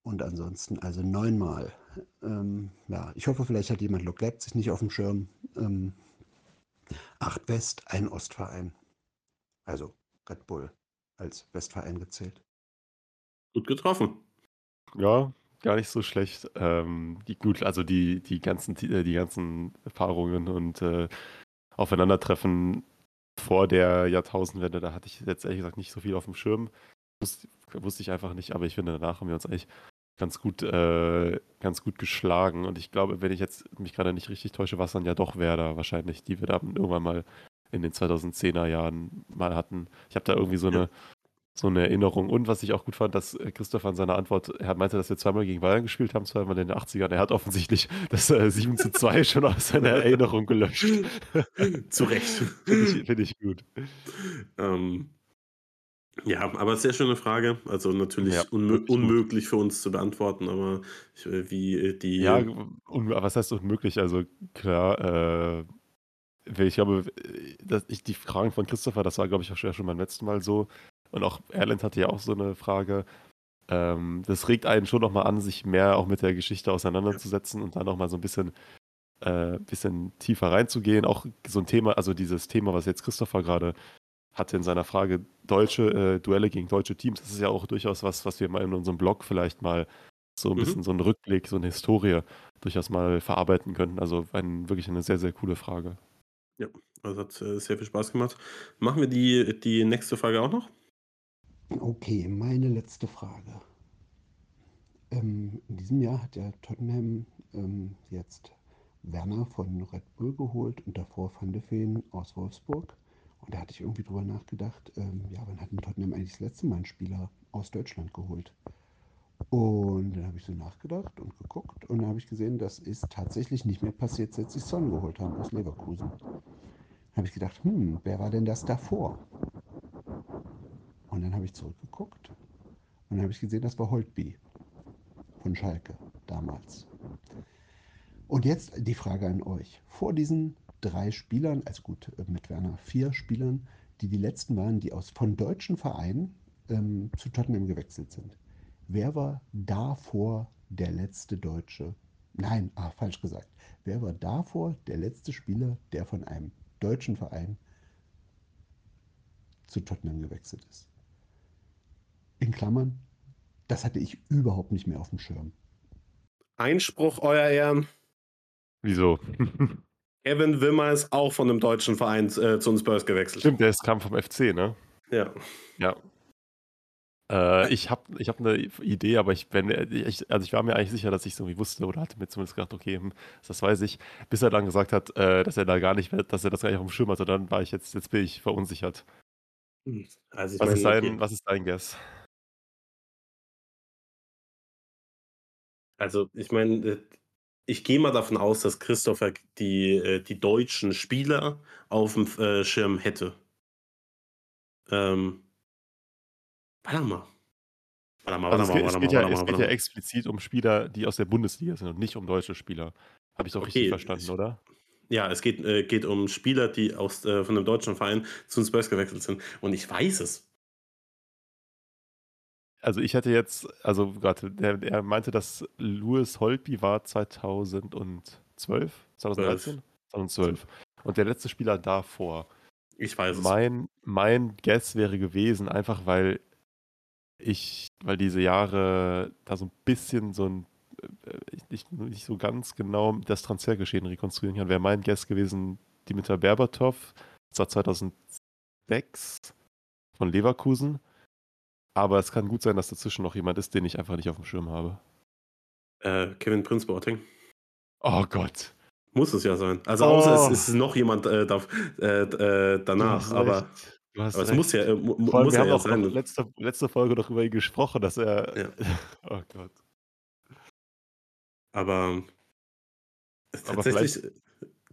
Und ansonsten also 9 Mal. Ähm, ja, ich hoffe, vielleicht hat jemand Lok Leipzig nicht aufm Schirm. Ähm, 8 West, 1 Ostverein. Also Red Bull als Westverein gezählt. Gut getroffen. Ja, gar nicht so schlecht. Ähm, die gut, also die die ganzen Ti äh, die ganzen Erfahrungen und, äh, Aufeinandertreffen vor der Jahrtausendwende, da hatte ich jetzt ehrlich gesagt nicht so viel aufm Schirm. Wusst wusste ich einfach nicht, aber ich finde, danach haben wir uns eigentlich ganz gut äh, ganz gut geschlagen. Und ich glaube, wenn ich jetzt mich grade nicht richtig täusche, war's dann ja doch Werder wahrscheinlich, die wir dann irgendwann mal in den 2010er Jahren mal hatten. Ich habe da irgendwie so 'ne Ja. so 'ne Erinnerung. Und was ich auch gut fand, dass, äh, Christopher in seiner Antwort er meinte, dass wir zweimal gegen Bayern gespielt haben, zweimal in den 80ern. Er hat offensichtlich das, äh, 7:2 schon aus seiner Erinnerung gelöscht. Zu Recht. Finde ich finde ich gut. Ähm, ja, aber sehr schöne Frage. Also, Ja, natürlich unmö wirklich gut. unmöglich für uns zu beantworten, aber ich äh, wie, äh, die Ja, was heißt unmöglich? Also klar, äh, ich glaube, dass ich die Fragen von Christopher, das war, glaube ich, auch schon beim letzten Mal so. Und auch Erlend hatte ja auch so 'ne Frage. Ähm, das regt einen schon noch mal an, sich mehr auch mit der Geschichte auseinanderzusetzen und dann noch mal so 'n bisschen äh, bisschen tiefer reinzugehen. Auch so 'n Thema also dieses Thema, was jetzt Christopher grade hatte in seiner Frage, deutsche äh, Duelle gegen deutsche Teams. Das ist ja auch durchaus was, was wir mal in unserem Blog vielleicht mal so 'n Mhm. bisschen so 'n Rückblick, so 'ne Historie durchaus mal verarbeiten könnten. Also ein wirklich 'ne sehr, sehr coole Frage. Ja, also hat, äh, sehr viel Spaß gemacht. Machen wir die die nächste Frage auch noch? Okay, meine letzte Frage. Ähm, in diesem Jahr hat ja Tottenham, ähm, jetzt Werner von Red Bull geholt und davor Van de Ven aus Wolfsburg. Und da hatte ich irgendwie drüber nachgedacht, ähm, ja, wann hat denn Tottenham eigentlich das letzte Mal 'n Spieler aus Deutschland geholt? Und dann habe ich so nachgedacht und geguckt und dann habe ich gesehen, das ist tatsächlich nicht mehr passiert, seit sie Son geholt haben aus Leverkusen. Habe ich gedacht: „Hm, wer war denn das davor?“ Und dann habe ich zurückgeguckt und dann habe ich gesehen, das war Holtby von Schalke damals. Und jetzt die Frage an euch. Vor diesen 3 Spielern, also gut, äh, mit Werner 4 Spielern, die die letzten waren, die aus von deutschen Vereinen, ähm, zu Tottenham gewechselt sind. Wer war davor der letzte Deutsche nein, ah, falsch gesagt. Wer war davor der letzte Spieler, der von einem deutschen Verein zu Tottenham gewechselt ist? In Klammern, das hatte ich überhaupt nicht mehr aufm Schirm. Einspruch, Euer Ehren. Wieso? Kevin Wimmer ist auch von einem deutschen Verein äh, zu uns Spurs gewechselt. Stimmt, der ist, kam vom FC, ne? Ja. Ja. Äh, ich habe ich hab eine Idee, aber ich, bin, ich, also ich war mir eigentlich sicher, dass ich es irgendwie wusste oder hatte mir zumindest gedacht, okay, hm, das weiß ich, bis er dann gesagt hat, äh, dass er da gar nicht, dass er das gar nicht auf dem Schirm hatte. Dann war ich jetzt, jetzt bin ich verunsichert. Also ich Was ist meine, dein, was ist dein Guess? also ich meine, äh, ich gehe mal davon aus, dass Christopher die, äh, die deutschen Spieler auf dem äh, Schirm hätte. Ähm, warte mal. Warte mal, warte Also es mal, es warte geht mal, ja, warte es mal, geht warte ja explizit um Spieler, die aus der Bundesliga sind und nicht um deutsche Spieler. Habe ich doch richtig Okay, verstanden, ich, oder? ja, es geht, äh, geht um Spieler, die aus, äh, von einem deutschen Verein zu den Spurs gewechselt sind. Und ich weiß es. Also ich hätte jetzt, also gerade, er meinte, dass Louis Holtby war 2012, 2013? 2012. Und der letzte Spieler davor. Ich weiß es. Mein, mein Guess wäre gewesen, einfach weil ich, weil diese Jahre da so ein bisschen so ein, äh, ich nicht, so ganz genau das Transfergeschehen rekonstruieren kann, wäre mein Guess gewesen, Dimitar Berbatov, das war 2006 von Leverkusen. Aber es kann gut sein, dass dazwischen noch jemand ist, den ich einfach nicht auf dem Schirm habe. Äh, Kevin Prince Boateng. Oh Gott. Muss es ja sein. Also Oh. außer es ist noch jemand äh, da, äh, äh, danach, aber, recht. Du hast aber es muss ja, äh, mu Vor allem, muss wir ja, haben ja auch sein. letzte, letzte Folge noch über ihn gesprochen, dass er. Ja. Oh Gott. Aber Aber tatsächlich,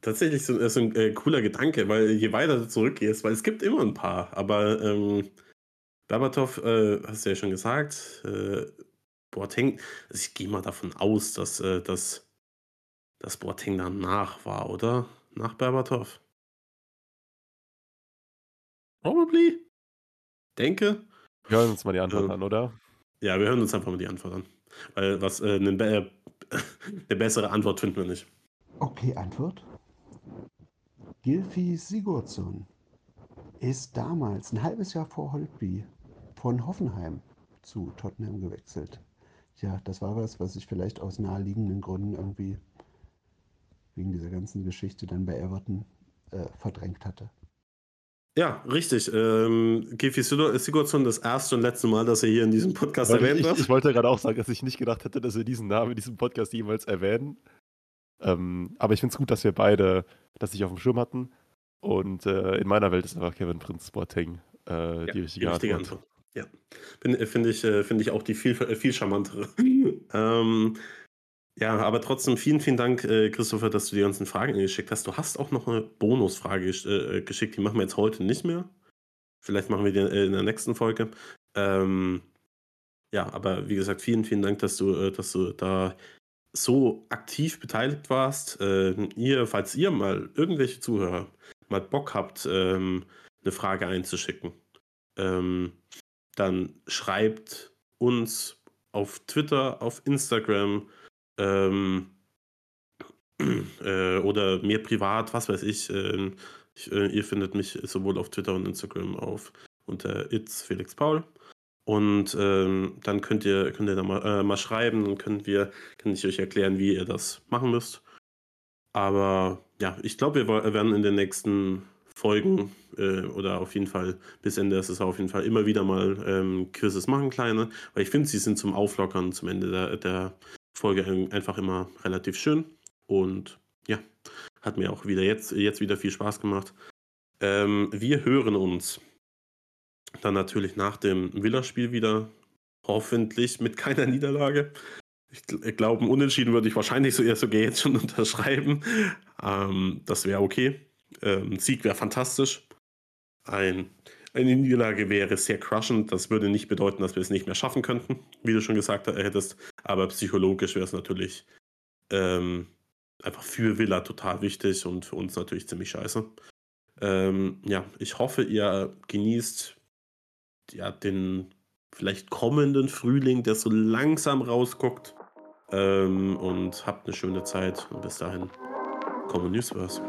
tatsächlich so, ist ein äh, cooler Gedanke, weil je weiter du zurückgehst, weil es gibt immer ein paar, aber ähm, Berbatov, äh, hast du ja schon gesagt, äh, Boateng, also ich gehe mal davon aus, dass, äh, dass, dass Boateng danach war, oder? Nach Berbatov. Probably. Denke. Wir hören uns mal die Antwort Ähm, an, oder? Ja, wir hören uns einfach mal die Antwort an. Weil was, äh, eine, be eine bessere Antwort finden wir nicht. Okay, Antwort. Gilfi Sigurdsson ist damals, ein halbes Jahr vor Holtby, von Hoffenheim zu Tottenham gewechselt. Ja, das war was, was ich vielleicht aus naheliegenden Gründen irgendwie wegen dieser ganzen Geschichte dann bei Everton äh, verdrängt hatte. Ja, richtig. Ähm, Gifi Sigurdsson, das erste und letzte Mal, dass er hier in diesem Podcast Weil erwähnt ich, wird. ich wollte gerade auch sagen, dass ich nicht gedacht hätte, dass wir diesen Namen in diesem Podcast jemals erwähnen. Ähm, aber ich finde es gut, dass wir beide das nicht auf dem Schirm hatten. Und äh, in meiner Welt ist einfach Kevin Prince Boateng äh, Ja, die richtige Antwort. Ja, finde ich, äh, finde ich auch die viel, viel charmantere. ähm, ja, aber trotzdem vielen, vielen Dank, äh, Christopher, dass du die ganzen Fragen geschickt hast. Du hast auch noch eine Bonusfrage äh, geschickt, die machen wir jetzt heute nicht mehr. Vielleicht machen wir die äh, in der nächsten Folge. Ähm, ja, aber wie gesagt, vielen, vielen Dank, dass du, äh, dass du da so aktiv beteiligt warst. Äh, ihr, falls ihr mal irgendwelche Zuhörer mal Bock habt, ähm, eine Frage einzuschicken, ähm, dann schreibt uns auf Twitter, auf Instagram ähm, äh, oder mir privat, was weiß ich. Äh, ich äh, ihr findet mich sowohl auf Twitter und Instagram auf unter It's Felix Paul. Und ähm, dann könnt ihr, könnt ihr da mal, äh, mal schreiben, dann können wir, kann ich euch erklären, wie ihr das machen müsst. Aber ja, ich glaube, wir wo- werden in den nächsten Folgen äh, oder auf jeden Fall bis Ende der Saison auf jeden Fall immer wieder mal ähm, Quizzes machen, kleine. Weil ich finde, sie sind zum Auflockern zum Ende der, der Folge ein- einfach immer relativ schön. Und ja, hat mir auch wieder jetzt, jetzt wieder viel Spaß gemacht. Ähm, wir hören uns dann natürlich nach dem Villa-Spiel wieder. Hoffentlich mit keiner Niederlage. Ich, gl- ich glaube, Unentschieden würde ich wahrscheinlich so eher sogar jetzt schon unterschreiben. Ähm, das wäre okay. Ähm, Sieg wäre fantastisch. Ein, eine Niederlage wäre sehr crushend. Das würde nicht bedeuten, dass wir es nicht mehr schaffen könnten, wie du schon gesagt hättest. Aber psychologisch wäre es natürlich ähm, einfach für Villa total wichtig und für uns natürlich ziemlich scheiße. Ähm, ja, ich hoffe, ihr genießt ja, den vielleicht kommenden Frühling, der so langsam rausguckt. Ähm, und habt eine schöne Zeit. Und bis dahin, Common News Verse.